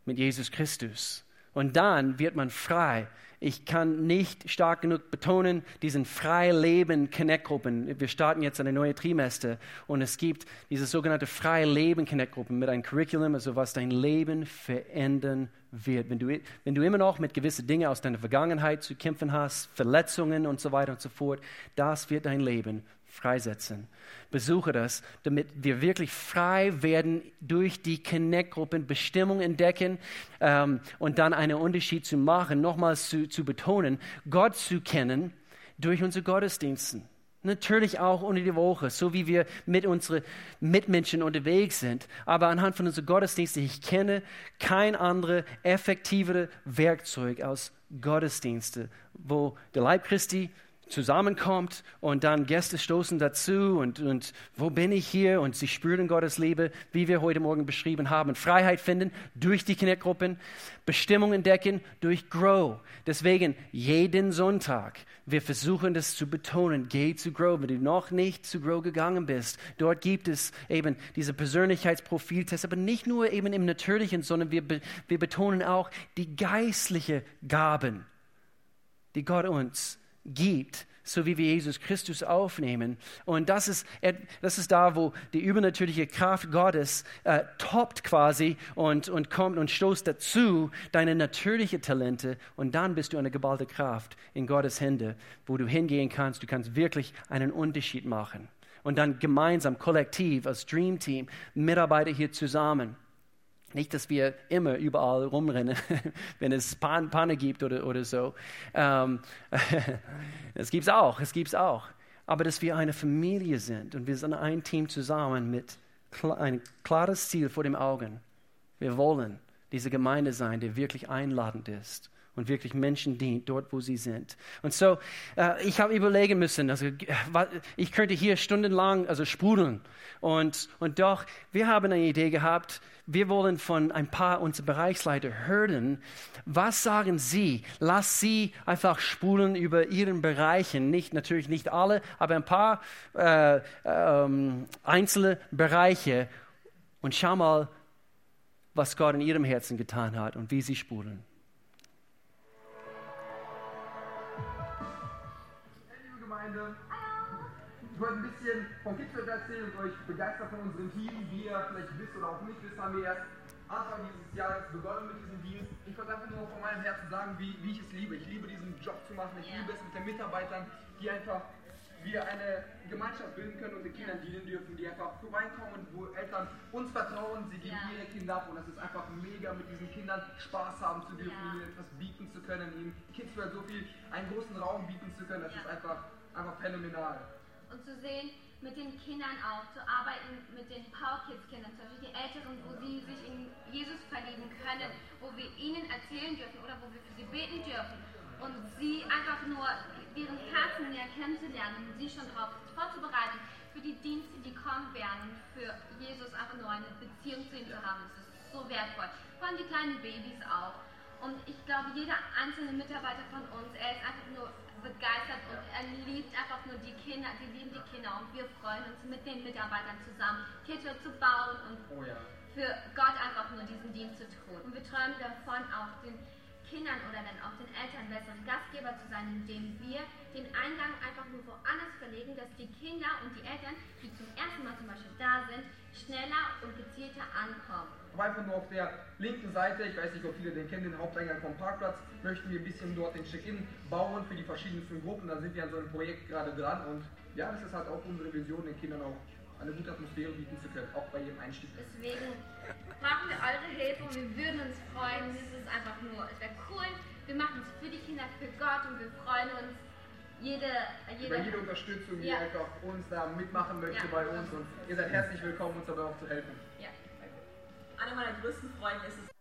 mit Jesus Christus. Und dann wird man frei ich kann nicht stark genug betonen, diesen frei Leben Connect-Gruppen. Wir starten jetzt eine neue Trimester und es gibt diese sogenannte frei Leben Connect-Gruppen mit einem Curriculum, also was dein Leben verändern wird. Wenn du, wenn du immer noch mit gewissen Dingen aus deiner Vergangenheit zu kämpfen hast, Verletzungen und so weiter und so fort, das wird dein Leben freisetzen. Besuche das, damit wir wirklich frei werden durch die Connect-Gruppen, Bestimmung entdecken ähm, und dann einen Unterschied zu machen, nochmals zu, zu betonen, Gott zu kennen durch unsere Gottesdiensten. Natürlich auch unter die Woche, so wie wir mit unseren Mitmenschen unterwegs sind. Aber anhand von unseren Gottesdiensten, ich kenne kein anderes effektivere Werkzeug als Gottesdienste, wo der Leib Christi zusammenkommt und dann Gäste stoßen dazu und, und wo bin ich hier und sie spüren Gottes Liebe, wie wir heute Morgen beschrieben haben. Freiheit finden durch die Kindergruppen, Bestimmung entdecken durch Grow. Deswegen jeden Sonntag, wir versuchen das zu betonen, geh zu Grow, wenn du noch nicht zu Grow gegangen bist. Dort gibt es eben diese Persönlichkeitsprofiltest, aber nicht nur eben im Natürlichen, sondern wir, wir betonen auch die geistliche Gaben, die Gott uns gibt, so wie wir Jesus Christus aufnehmen. Und das ist, das ist da, wo die übernatürliche Kraft Gottes äh, toppt quasi und, und kommt und stoßt dazu deine natürlichen Talente. Und dann bist du eine geballte Kraft in Gottes Hände, wo du hingehen kannst. Du kannst wirklich einen Unterschied machen. Und dann gemeinsam, kollektiv, als Dream Team, Mitarbeiter hier zusammen nicht, dass wir immer überall rumrennen, wenn es Pan Panne gibt oder, oder so. Ähm, es auch, es gibt es auch. Aber dass wir eine Familie sind und wir sind ein Team zusammen mit ein klares Ziel vor den Augen. Wir wollen diese Gemeinde sein, die wirklich einladend ist und wirklich Menschen dient, dort wo sie sind. Und so, äh, ich habe überlegen müssen, also ich könnte hier stundenlang also sprudeln. Und, und doch, wir haben eine Idee gehabt, wir wollen von ein paar unserer Bereichsleiter hören, was sagen sie? Lass sie einfach spulen über ihren Bereichen, nicht natürlich nicht alle, aber ein paar äh, ähm, einzelne Bereiche und schau mal, was Gott in ihrem Herzen getan hat und wie sie spulen. Ich wollte ein bisschen vom Kidsfeld erzählen und euch begeistern von unserem Team. Wie ihr vielleicht wisst oder auch nicht wisst, haben wir erst Anfang dieses Jahres begonnen mit diesem Dienst. Ich wollte einfach nur von meinem Herzen sagen, wie, wie ich es liebe. Ich liebe diesen Job zu machen. Ich liebe es mit den Mitarbeitern, die einfach wir eine Gemeinschaft bilden können und den Kindern dienen dürfen, die einfach vorbeikommen, wo Eltern uns vertrauen, sie geben ja. ihre Kinder ab und es ist einfach mega, mit diesen Kindern Spaß haben zu dürfen, ja. ihnen etwas bieten zu können, ihnen Kidsworld so viel, einen großen Raum bieten zu können, das ja. ist einfach einfach phänomenal. Und zu sehen, mit den Kindern auch, zu arbeiten mit den Power Kids Kindern, zum Beispiel die Älteren, wo sie sich in Jesus verlieben können, wo wir ihnen erzählen dürfen oder wo wir für sie beten dürfen und sie einfach nur ihren Herzen näher kennenzulernen und sie schon darauf vorzubereiten für die Dienste, die kommen werden, für Jesus einfach nur eine Beziehung zu ihm zu haben. Das ist so wertvoll. Vor allem die kleinen Babys auch. Und ich glaube, jeder einzelne Mitarbeiter von uns, er ist einfach nur begeistert und er liebt einfach nur die Kinder, die lieben die Kinder und wir freuen uns mit den Mitarbeitern zusammen, Kirche zu bauen und oh ja. für Gott einfach nur diesen Dienst zu tun. Und wir träumen davon, auch den Kindern oder dann auch den Eltern besseren Gastgeber zu sein, indem wir den Eingang einfach nur woanders verlegen, dass die Kinder und die Eltern, die zum ersten Mal zum Beispiel da sind, schneller und gezielter ankommen einfach nur auf der linken Seite, ich weiß nicht, ob viele den kennen, den Haupteingang vom Parkplatz, möchten wir ein bisschen dort den Check-in bauen für die verschiedensten Gruppen. Da sind wir an so einem Projekt gerade dran und ja, das ist halt auch unsere Vision, den Kindern auch eine gute Atmosphäre bieten zu können, auch bei ihrem Einstieg. Deswegen brauchen wir eure Hilfe und wir würden freuen. Es ist einfach nur, es wäre cool. Wir machen es für die Kinder, für Gott und wir freuen uns jede, jede, über jede Unterstützung, die ja. einfach uns da mitmachen möchte ja. bei uns und ihr seid herzlich willkommen, uns dabei auch zu helfen. Ja einer meiner größten Freunde ist es,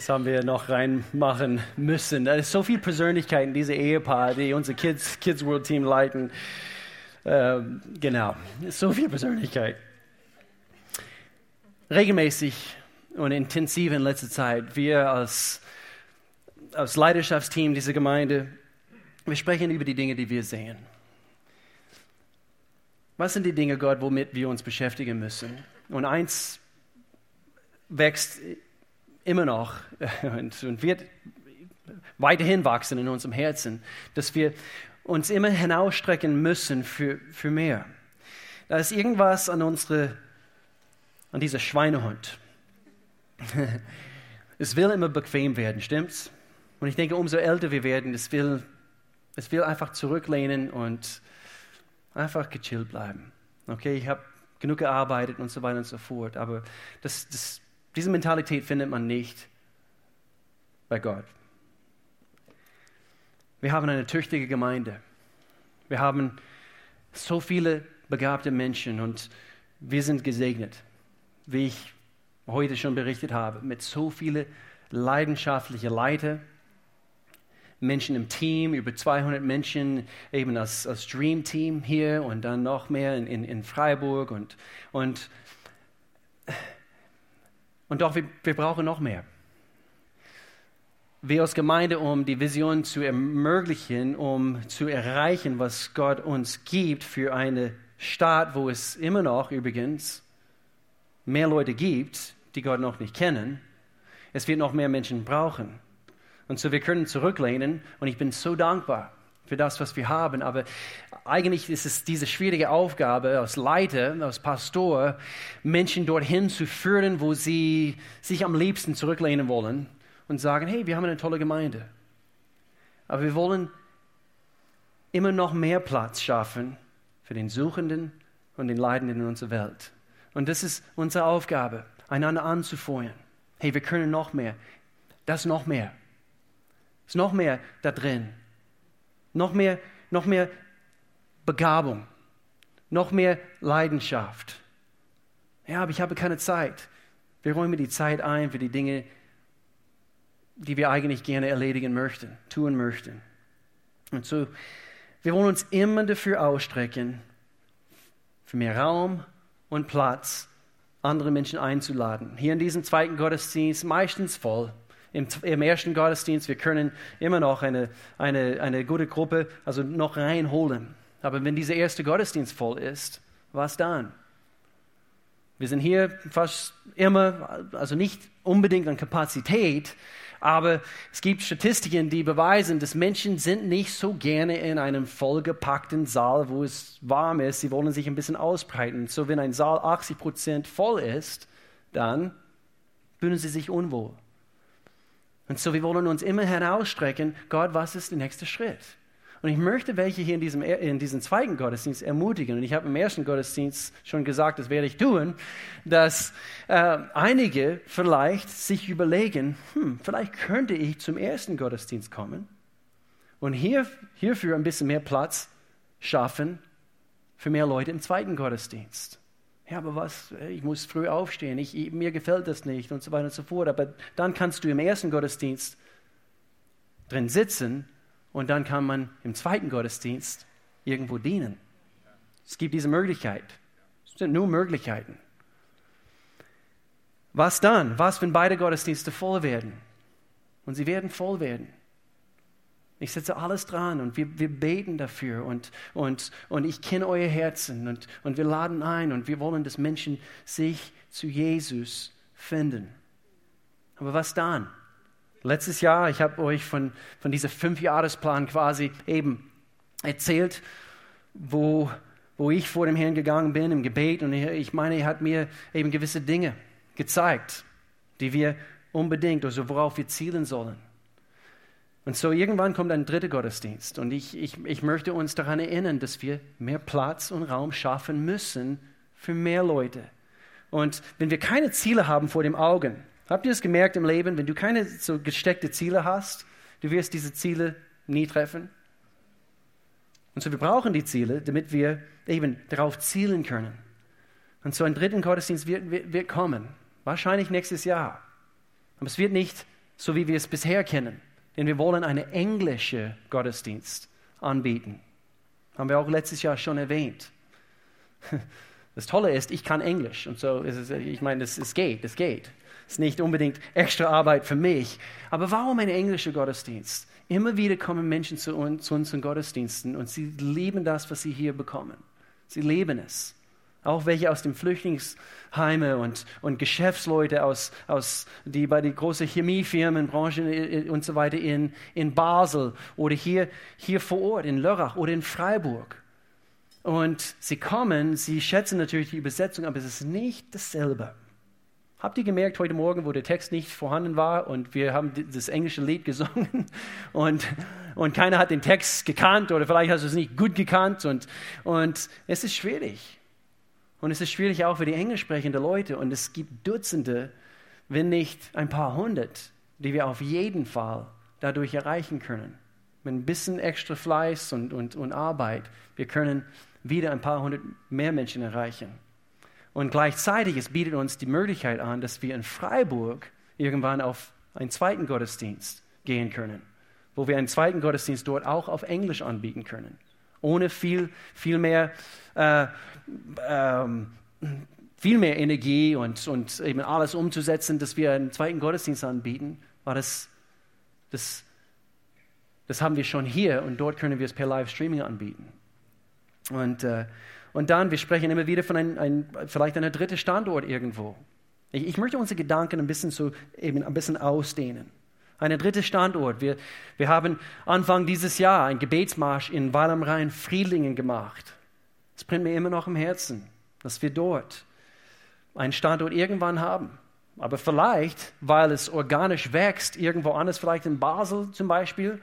Das haben wir noch reinmachen müssen. Da ist so viel Persönlichkeit in diese Ehepaar, die unser Kids, Kids World Team leiten. Ähm, genau, so viel Persönlichkeit. Regelmäßig und intensiv in letzter Zeit, wir als, als Leidenschaftsteam dieser Gemeinde, wir sprechen über die Dinge, die wir sehen. Was sind die Dinge, Gott, womit wir uns beschäftigen müssen? Und eins wächst immer noch und, und wird weiterhin wachsen in unserem Herzen, dass wir uns immer hinausstrecken müssen für, für mehr. Da ist irgendwas an unsere, an dieser Schweinehund. es will immer bequem werden, stimmt's? Und ich denke, umso älter wir werden, es will, es will einfach zurücklehnen und Einfach gechillt bleiben. Okay, ich habe genug gearbeitet und so weiter und so fort. Aber das, das, diese Mentalität findet man nicht bei Gott. Wir haben eine tüchtige Gemeinde. Wir haben so viele begabte Menschen und wir sind gesegnet, wie ich heute schon berichtet habe, mit so vielen leidenschaftlichen Leiter, Menschen im Team, über 200 Menschen eben als, als Dream Team hier und dann noch mehr in, in, in Freiburg und, und, und doch, wir, wir brauchen noch mehr. Wir als Gemeinde, um die Vision zu ermöglichen, um zu erreichen, was Gott uns gibt für eine Stadt, wo es immer noch übrigens mehr Leute gibt, die Gott noch nicht kennen. Es wird noch mehr Menschen brauchen. Und so wir können zurücklehnen und ich bin so dankbar für das, was wir haben. Aber eigentlich ist es diese schwierige Aufgabe als Leiter, als Pastor, Menschen dorthin zu führen, wo sie sich am liebsten zurücklehnen wollen und sagen, hey, wir haben eine tolle Gemeinde. Aber wir wollen immer noch mehr Platz schaffen für den Suchenden und den Leidenden in unserer Welt. Und das ist unsere Aufgabe, einander anzufeuern. Hey, wir können noch mehr. Das noch mehr. Ist noch mehr da drin. Noch mehr, noch mehr Begabung. Noch mehr Leidenschaft. Ja, aber ich habe keine Zeit. Wir räumen die Zeit ein für die Dinge, die wir eigentlich gerne erledigen möchten, tun möchten. Und so, wir wollen uns immer dafür ausstrecken, für mehr Raum und Platz andere Menschen einzuladen. Hier in diesem zweiten Gottesdienst meistens voll im, im, ersten Gottesdienst, wir können immer noch eine, eine, eine gute Gruppe also noch reinholen. Aber wenn dieser erste Gottesdienst voll ist, was dann? Wir sind hier fast immer, also nicht unbedingt an Kapazität, aber es gibt Statistiken, die beweisen, dass Menschen sind nicht so gerne in einem vollgepackten Saal, wo es warm ist. Sie wollen sich ein bisschen ausbreiten. So, wenn ein Saal 80 Prozent voll ist, dann fühlen sie sich unwohl. Und so, wir wollen uns immer herausstrecken, Gott, was ist der nächste Schritt? Und ich möchte welche hier in diesem, in diesem zweiten Gottesdienst ermutigen. Und ich habe im ersten Gottesdienst schon gesagt, das werde ich tun, dass äh, einige vielleicht sich überlegen, hm, vielleicht könnte ich zum ersten Gottesdienst kommen und hier, hierfür ein bisschen mehr Platz schaffen für mehr Leute im zweiten Gottesdienst ja, aber was, ich muss früh aufstehen, ich, mir gefällt das nicht und so weiter und so fort. Aber dann kannst du im ersten Gottesdienst drin sitzen und dann kann man im zweiten Gottesdienst irgendwo dienen. Es gibt diese Möglichkeit. Es sind nur Möglichkeiten. Was dann? Was, wenn beide Gottesdienste voll werden? Und sie werden voll werden. Ich setze alles dran und wir, wir beten dafür und, und, und ich kenne euer Herzen und, und wir laden ein und wir wollen, dass Menschen sich zu Jesus finden. Aber was dann? Letztes Jahr, ich habe euch von, von diesem Fünfjahresplan quasi eben erzählt, wo, wo ich vor dem Herrn gegangen bin im Gebet und ich meine, er hat mir eben gewisse Dinge gezeigt, die wir unbedingt, also worauf wir zielen sollen. Und so irgendwann kommt ein dritter Gottesdienst. Und ich, ich, ich möchte uns daran erinnern, dass wir mehr Platz und Raum schaffen müssen für mehr Leute. Und wenn wir keine Ziele haben vor dem Augen, habt ihr es gemerkt im Leben, wenn du keine so gesteckte Ziele hast, du wirst diese Ziele nie treffen? Und so wir brauchen die Ziele, damit wir eben darauf zielen können. Und so ein dritten Gottesdienst wird, wird, wird kommen. Wahrscheinlich nächstes Jahr. Aber es wird nicht so wie wir es bisher kennen. Denn wir wollen einen englischen Gottesdienst anbieten. Haben wir auch letztes Jahr schon erwähnt. Das Tolle ist, ich kann Englisch und so ist es, ich meine, es, es geht, es geht. Es ist nicht unbedingt extra Arbeit für mich. Aber warum ein englischer Gottesdienst? Immer wieder kommen Menschen zu uns, zu unseren Gottesdiensten und sie lieben das, was sie hier bekommen. Sie leben es. Auch welche aus den Flüchtlingsheime und, und Geschäftsleute, aus, aus, die bei den großen Chemiefirmen, Branchen und so weiter in, in Basel oder hier, hier vor Ort in Lörrach oder in Freiburg. Und sie kommen, sie schätzen natürlich die Übersetzung, aber es ist nicht dasselbe. Habt ihr gemerkt heute Morgen, wo der Text nicht vorhanden war und wir haben das englische Lied gesungen und, und keiner hat den Text gekannt oder vielleicht hast du es nicht gut gekannt und, und es ist schwierig. Und es ist schwierig auch für die englisch sprechenden Leute und es gibt Dutzende, wenn nicht ein paar hundert, die wir auf jeden Fall dadurch erreichen können. Mit ein bisschen extra Fleiß und, und, und Arbeit, wir können wieder ein paar hundert mehr Menschen erreichen. Und gleichzeitig, es bietet uns die Möglichkeit an, dass wir in Freiburg irgendwann auf einen zweiten Gottesdienst gehen können, wo wir einen zweiten Gottesdienst dort auch auf Englisch anbieten können, ohne viel, viel mehr, äh, ähm, viel mehr Energie und, und eben alles umzusetzen, dass wir einen zweiten Gottesdienst anbieten, war das, das, das haben wir schon hier und dort können wir es per Livestreaming anbieten. Und, äh, und dann, wir sprechen immer wieder von einem, ein, vielleicht einem dritten Standort irgendwo. Ich, ich, möchte unsere Gedanken ein bisschen, so, eben ein bisschen ausdehnen. Ein dritter Standort. Wir, wir haben Anfang dieses Jahr einen Gebetsmarsch in Weil am Rhein, Friedlingen gemacht. Es brennt mir immer noch im Herzen, dass wir dort einen Standort irgendwann haben. Aber vielleicht, weil es organisch wächst, irgendwo anders, vielleicht in Basel zum Beispiel,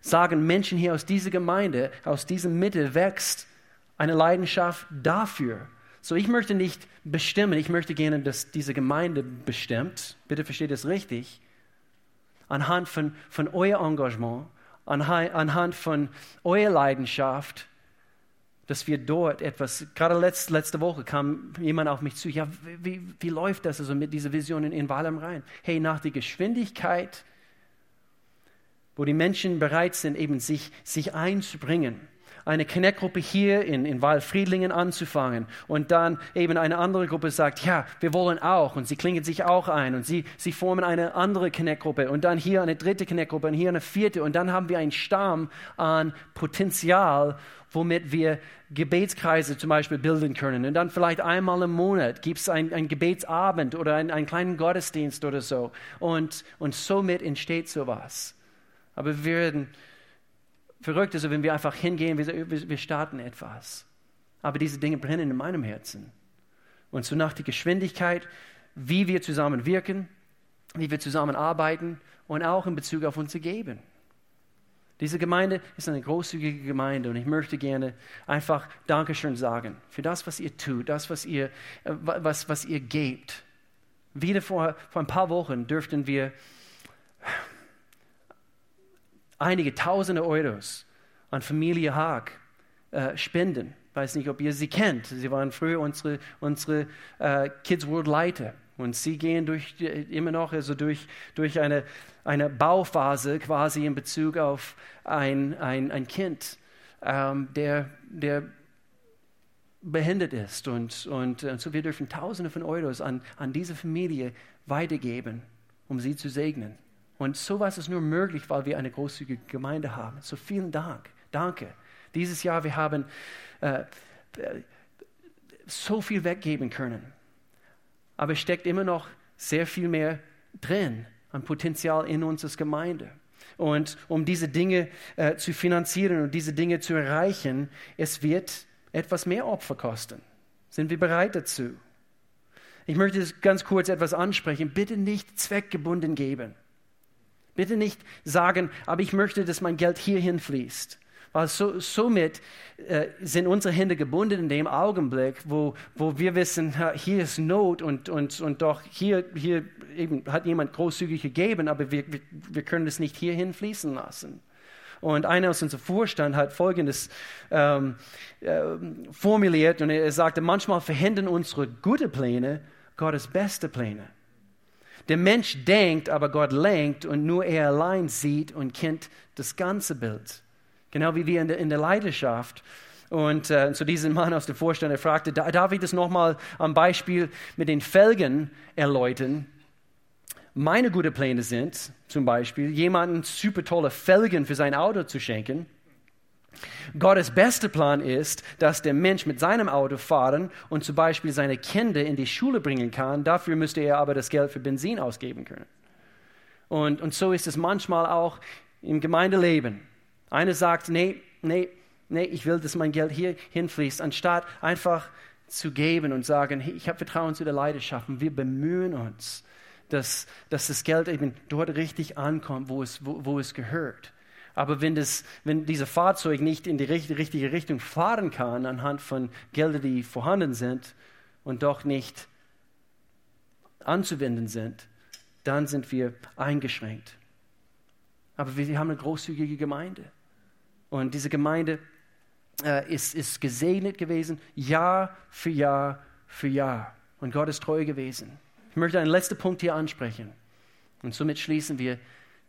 sagen Menschen hier aus dieser Gemeinde, aus dieser Mitte wächst eine Leidenschaft dafür. So, ich möchte nicht bestimmen, ich möchte gerne, dass diese Gemeinde bestimmt, bitte versteht es richtig, anhand von, von euer Engagement, anhand von eurer Leidenschaft, dass wir dort etwas, gerade letzt, letzte Woche kam jemand auf mich zu, ja, wie, wie läuft das also mit dieser Vision in, in Wahl am Rhein? Hey, nach der Geschwindigkeit, wo die Menschen bereit sind, eben sich, sich einzubringen, eine Connect-Gruppe hier in, in Waldfriedlingen anzufangen und dann eben eine andere Gruppe sagt, ja, wir wollen auch und sie klingen sich auch ein und sie, sie formen eine andere Connect-Gruppe und dann hier eine dritte Connect-Gruppe und hier eine vierte und dann haben wir einen Stamm an Potenzial, womit wir Gebetskreise zum Beispiel bilden können. Und dann vielleicht einmal im Monat gibt es einen, Gebetsabend oder einen, einen, kleinen Gottesdienst oder so. Und, und somit entsteht sowas. Aber wir werden verrückt ist, wenn wir einfach hingehen, wir, wir starten etwas. Aber diese Dinge brennen in meinem Herzen. Und so nach der Geschwindigkeit, wie wir zusammen wirken, wie wir zusammenarbeiten und auch in Bezug auf unser Geben. Diese Gemeinde ist eine großzügige Gemeinde und ich möchte gerne einfach Dankeschön sagen für das, was ihr tut, das, was ihr, äh, was, was ihr gebt. Wieder vor, vor ein paar Wochen dürften wir einige tausende Euros an Familie Haag äh, spenden. Ich weiß nicht, ob ihr sie kennt. Sie waren früher unsere, unsere äh, Kids World Leiter. Und sie gehen durch, äh, immer noch also durch, durch eine, eine Bauphase quasi in Bezug auf ein, ein, ein Kind, ähm, der, der behindert ist. Und, und, und äh, so wir dürfen Tausende von Euros an, an diese Familie weitergeben, um sie zu segnen. Und sowas ist nur möglich, weil wir eine großzügige Gemeinde haben. So vielen Dank. Danke. Dieses Jahr, wir haben äh, so viel weggeben können. Aber es steckt immer noch sehr viel mehr drin an Potenzial in uns als Gemeinde. Und um diese Dinge äh, zu finanzieren und diese Dinge zu erreichen, es wird etwas mehr Opfer kosten. Sind wir bereit dazu? Ich möchte ganz kurz etwas ansprechen. Bitte nicht zweckgebunden geben. Bitte nicht sagen, aber ich möchte, dass mein Geld hierhin fließt. Weil so, somit äh, sind unsere Hände gebunden in dem Augenblick, wo, wo wir wissen, hier ist Not und, und, und doch hier, hier eben hat jemand großzügig gegeben, aber wir, wir, wir können es nicht hierhin fließen lassen. Und einer aus unserem Vorstand hat Folgendes ähm, äh, formuliert und er sagte, manchmal verhindern unsere guten Pläne Gottes beste Pläne. Der Mensch denkt, aber Gott lenkt und nur er allein sieht und kennt das ganze Bild. Genau wie wir in der, in der Leidenschaft. Und äh, zu diesem Mann aus dem Vorstand, er fragte, darf ich das nochmal am Beispiel mit den Felgen erläutern? Meine guten Pläne sind zum Beispiel, jemanden super tolle Felgen für sein Auto zu schenken. Gottes bester Plan ist, dass der Mensch mit seinem Auto fahren und zum Beispiel seine Kinder in die Schule bringen kann. Dafür müsste er aber das Geld für Benzin ausgeben können. Und, und so ist es manchmal auch im Gemeindeleben. Einer sagt, nee, nee, nee, ich will, dass mein Geld hier hinfließt, anstatt einfach zu geben und sagen, hey, ich habe Vertrauen zu der Leidenschaft und wir bemühen uns dass, dass das Geld eben dort richtig ankommt, wo es, wo, wo es gehört. Aber wenn, das, wenn dieses Fahrzeug nicht in die richtige Richtung fahren kann, anhand von Geldern, die vorhanden sind und doch nicht anzuwenden sind, dann sind wir eingeschränkt. Aber wir haben eine großzügige Gemeinde. Und diese Gemeinde äh, ist, ist gesegnet gewesen, Jahr für Jahr für Jahr. Und Gott ist treu gewesen. Ich möchte einen letzten Punkt hier ansprechen. Und somit schließen wir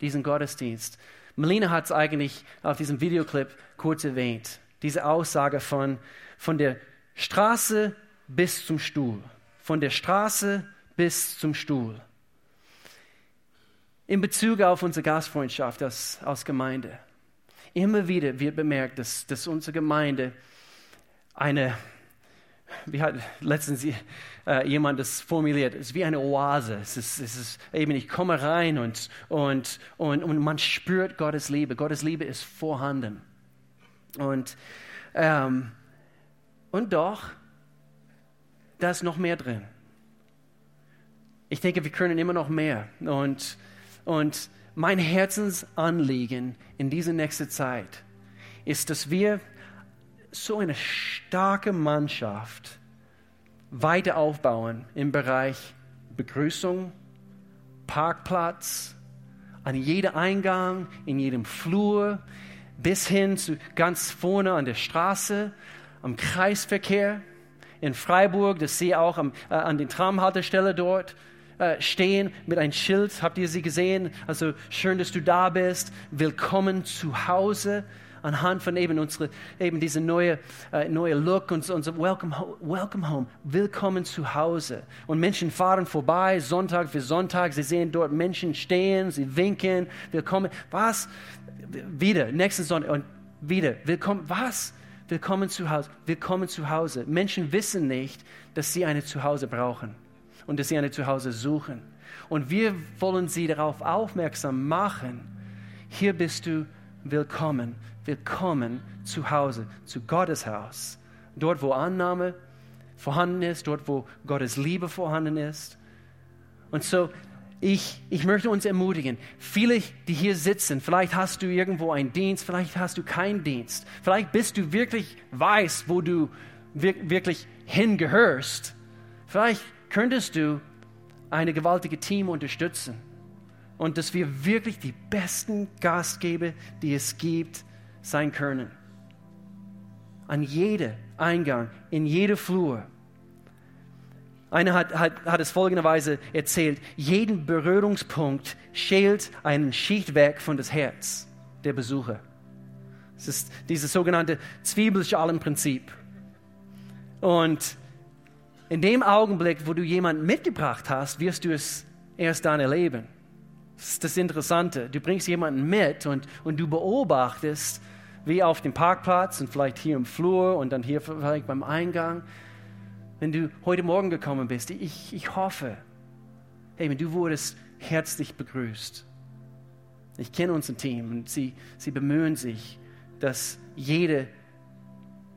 diesen Gottesdienst. Melina hat es eigentlich auf diesem Videoclip kurz erwähnt. Diese Aussage von, von der Straße bis zum Stuhl. Von der Straße bis zum Stuhl. In Bezug auf unsere Gastfreundschaft als, als Gemeinde. Immer wieder wird bemerkt, dass, dass unsere Gemeinde eine wie hat letztens äh, jemand das formuliert, es ist wie eine Oase. Es ist, es ist eben, ich komme rein und, und, und, und man spürt Gottes Liebe. Gottes Liebe ist vorhanden. Und, ähm, und doch, da ist noch mehr drin. Ich denke, wir können immer noch mehr. Und, und mein Herzensanliegen in dieser nächsten Zeit ist, dass wir so eine starke Mannschaft weiter aufbauen im Bereich Begrüßung, Parkplatz, an jedem Eingang, in jedem Flur, bis hin zu ganz vorne an der Straße, am Kreisverkehr. In Freiburg, das sehe auch am, äh, an den Tramhaltestelle dort äh, stehen mit einem Schild. Habt ihr sie gesehen? Also schön, dass du da bist. Willkommen zu Hause anhand von eben unsere, eben diese neue, äh, neue Look und unser welcome, welcome Home, willkommen zu Hause. Und Menschen fahren vorbei, Sonntag für Sonntag, sie sehen dort Menschen stehen, sie winken, willkommen. Was? Wieder, nächsten Sonntag und wieder, willkommen. Was? Willkommen zu Hause. Willkommen zu Hause. Menschen wissen nicht, dass sie eine Zuhause brauchen und dass sie eine Zuhause suchen. Und wir wollen sie darauf aufmerksam machen. Hier bist du willkommen willkommen zu Hause, zu Gottes Haus. Dort, wo Annahme vorhanden ist, dort, wo Gottes Liebe vorhanden ist. Und so, ich, ich möchte uns ermutigen, viele, die hier sitzen, vielleicht hast du irgendwo einen Dienst, vielleicht hast du keinen Dienst, vielleicht bist du wirklich weiß, wo du wirklich hingehörst. Vielleicht könntest du eine gewaltige Team unterstützen und dass wir wirklich die besten Gastgeber, die es gibt, sein können. An jedem Eingang, in jede Flur. Einer hat, hat, hat es folgenderweise erzählt, jeden Berührungspunkt schält einen Schicht weg von das Herz der Besucher. Es ist dieses sogenannte Zwiebelschalenprinzip. Und in dem Augenblick, wo du jemanden mitgebracht hast, wirst du es erst dann erleben. Das ist das Interessante. Du bringst jemanden mit und, und du beobachtest, wie auf dem Parkplatz und vielleicht hier im Flur und dann hier vielleicht beim Eingang. Wenn du heute Morgen gekommen bist, ich, ich hoffe, hey, du wurdest herzlich begrüßt. Ich kenne unser Team und sie, sie bemühen sich, dass jeder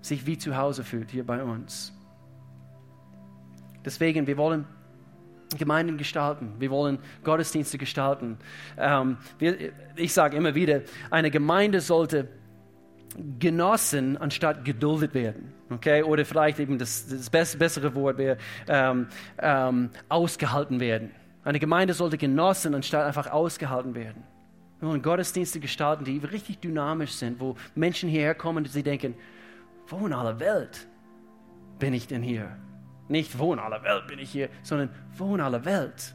sich wie zu Hause fühlt hier bei uns. Deswegen, wir wollen Gemeinden gestalten. Wir wollen Gottesdienste gestalten. Ähm, wir, ich sage immer wieder, eine Gemeinde sollte genossen anstatt geduldet werden. Okay? Oder vielleicht eben das, das bessere Wort wäre ähm, ähm, ausgehalten werden. Eine Gemeinde sollte genossen anstatt einfach ausgehalten werden. Wir wollen Gottesdienste gestalten, die richtig dynamisch sind, wo Menschen hierher kommen und sie denken, wo in aller Welt bin ich denn hier? Nicht wo in aller Welt bin ich hier, sondern wo in aller Welt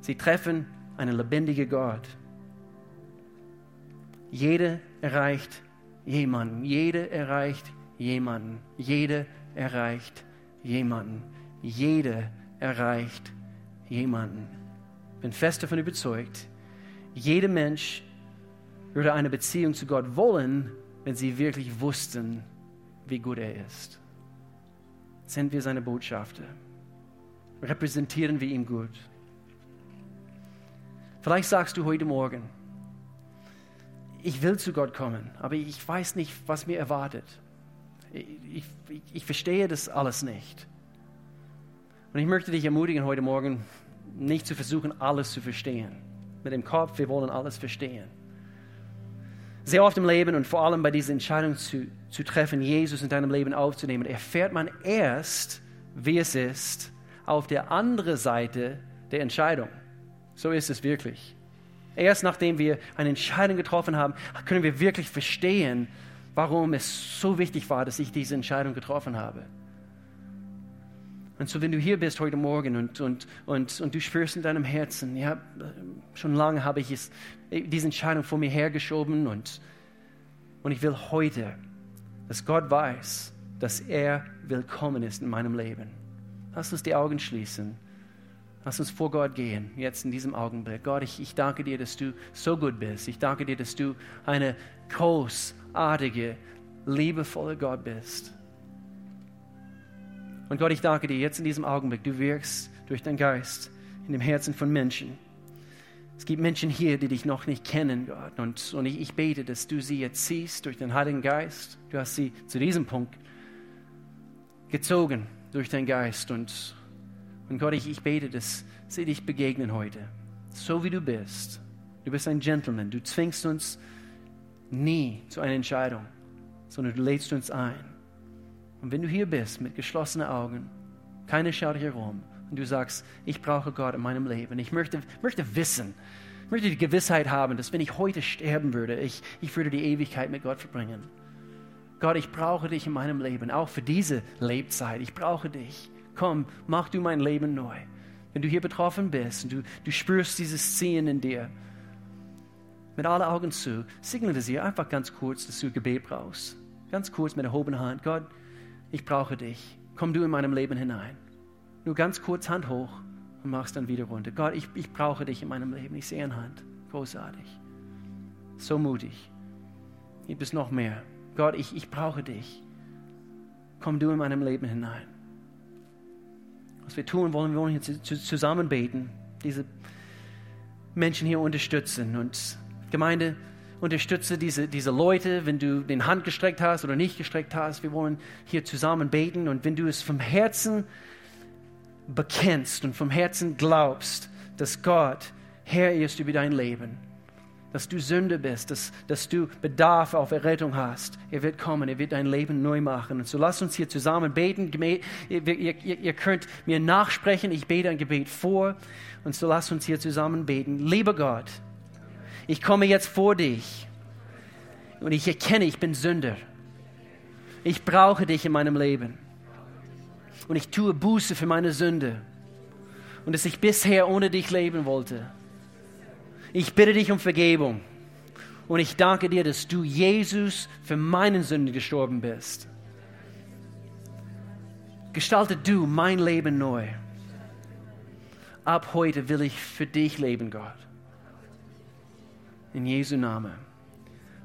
Sie treffen einen lebendigen Gott. Jede erreicht jemanden. Jede erreicht jemanden. Jede erreicht jemanden. Jede erreicht jemanden. Ich bin fest davon überzeugt, jeder Mensch würde eine Beziehung zu Gott wollen, wenn sie wirklich wussten, wie gut er ist. Sind wir seine Botschafter? Repräsentieren wir ihn gut? Vielleicht sagst du heute Morgen, ich will zu Gott kommen, aber ich weiß nicht, was mir erwartet. Ich, ich, ich verstehe das alles nicht. Und ich möchte dich ermutigen, heute Morgen nicht zu versuchen, alles zu verstehen. Mit dem Kopf, wir wollen alles verstehen. Sehr oft im Leben und vor allem bei dieser Entscheidung zu, zu treffen, Jesus in deinem Leben aufzunehmen, erfährt man erst, wie es ist, auf der anderen Seite der Entscheidung. So ist es wirklich. Erst nachdem wir eine Entscheidung getroffen haben, können wir wirklich verstehen, warum es so wichtig war, dass ich diese Entscheidung getroffen habe. Und so, wenn du hier bist heute Morgen und, und, und, und du spürst in deinem Herzen, ja, schon lange habe ich es, diese Entscheidung vor mir hergeschoben und, und ich will heute, dass Gott weiß, dass er willkommen ist in meinem Leben. Lass uns die Augen schließen. Lass uns vor Gott gehen, jetzt in diesem Augenblick. Gott, ich, ich danke dir, dass du so gut bist. Ich danke dir, dass du eine großartige, liebevolle Gott bist. Und Gott, ich danke dir jetzt in diesem Augenblick, du wirkst durch deinen Geist in dem Herzen von Menschen. Es gibt Menschen hier, die dich noch nicht kennen, Gott. Und, und ich, ich bete, dass du sie jetzt siehst durch den Heiligen Geist. Du hast sie zu diesem Punkt gezogen durch deinen Geist. Und, und Gott, ich, ich bete, dass sie dich begegnen heute. So wie du bist. Du bist ein Gentleman. Du zwingst uns nie zu einer Entscheidung, sondern du lädst uns ein. Und wenn du hier bist mit geschlossenen Augen, keiner schaut hier rum und du sagst, ich brauche Gott in meinem Leben, ich möchte, möchte wissen, ich möchte die Gewissheit haben, dass wenn ich heute sterben würde, ich, ich würde die Ewigkeit mit Gott verbringen. Gott, ich brauche dich in meinem Leben, auch für diese Lebzeit. Ich brauche dich. Komm, mach du mein Leben neu. Wenn du hier betroffen bist und du, du spürst dieses Ziehen in dir, mit allen Augen zu, signalisiere einfach ganz kurz, dass du Gebet brauchst. Ganz kurz mit erhobener Hand. Gott, ich brauche dich. Komm du in meinem Leben hinein. Nur ganz kurz Hand hoch und machst dann wieder runter. Gott, ich, ich brauche dich in meinem Leben. Ich sehe eine Hand. Großartig. So mutig. Gibt es noch mehr? Gott, ich, ich brauche dich. Komm du in meinem Leben hinein. Was wir tun wollen, wir wollen hier zusammen beten, diese Menschen hier unterstützen. Und Gemeinde, unterstütze diese, diese Leute, wenn du den Hand gestreckt hast oder nicht gestreckt hast. Wir wollen hier zusammen beten und wenn du es vom Herzen bekennst und vom Herzen glaubst, dass Gott Herr ist über dein Leben, dass du Sünde bist, dass, dass du Bedarf auf Errettung hast. Er wird kommen, er wird dein Leben neu machen. Und so lass uns hier zusammen beten. Ihr, ihr, ihr könnt mir nachsprechen, ich bete ein Gebet vor. Und so lass uns hier zusammen beten. Lieber Gott, ich komme jetzt vor dich und ich erkenne, ich bin Sünder. Ich brauche dich in meinem Leben. Und ich tue Buße für meine Sünde. Und dass ich bisher ohne dich leben wollte. Ich bitte dich um Vergebung. Und ich danke dir, dass du Jesus für meinen Sünden gestorben bist. Gestalte du mein Leben neu. Ab heute will ich für dich leben, Gott. In Jesu Namen.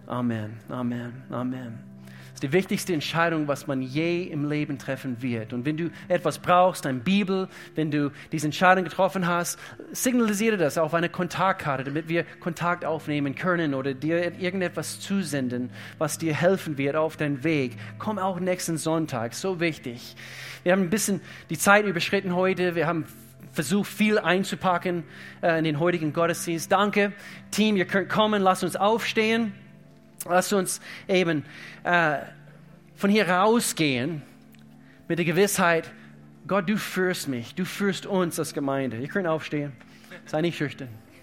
Amen, Amen, Amen. Das ist die wichtigste Entscheidung, was man je im Leben treffen wird. Und wenn du etwas brauchst, eine Bibel, wenn du diese Entscheidung getroffen hast, signalisiere das auf eine Kontaktkarte, damit wir Kontakt aufnehmen können oder dir irgendetwas zusenden, was dir helfen wird auf deinem Weg. Komm auch nächsten Sonntag, so wichtig. Wir haben ein bisschen die Zeit überschritten heute. Wir haben versucht, viel einzupacken äh, in den heutigen Gottesdienst. Danke, Team, ihr könnt kommen, lasst uns aufstehen, lasst uns eben äh, von hier rausgehen mit der Gewissheit, Gott, du führst mich, du führst uns als Gemeinde. Ihr könnt aufstehen, sei nicht schüchtern.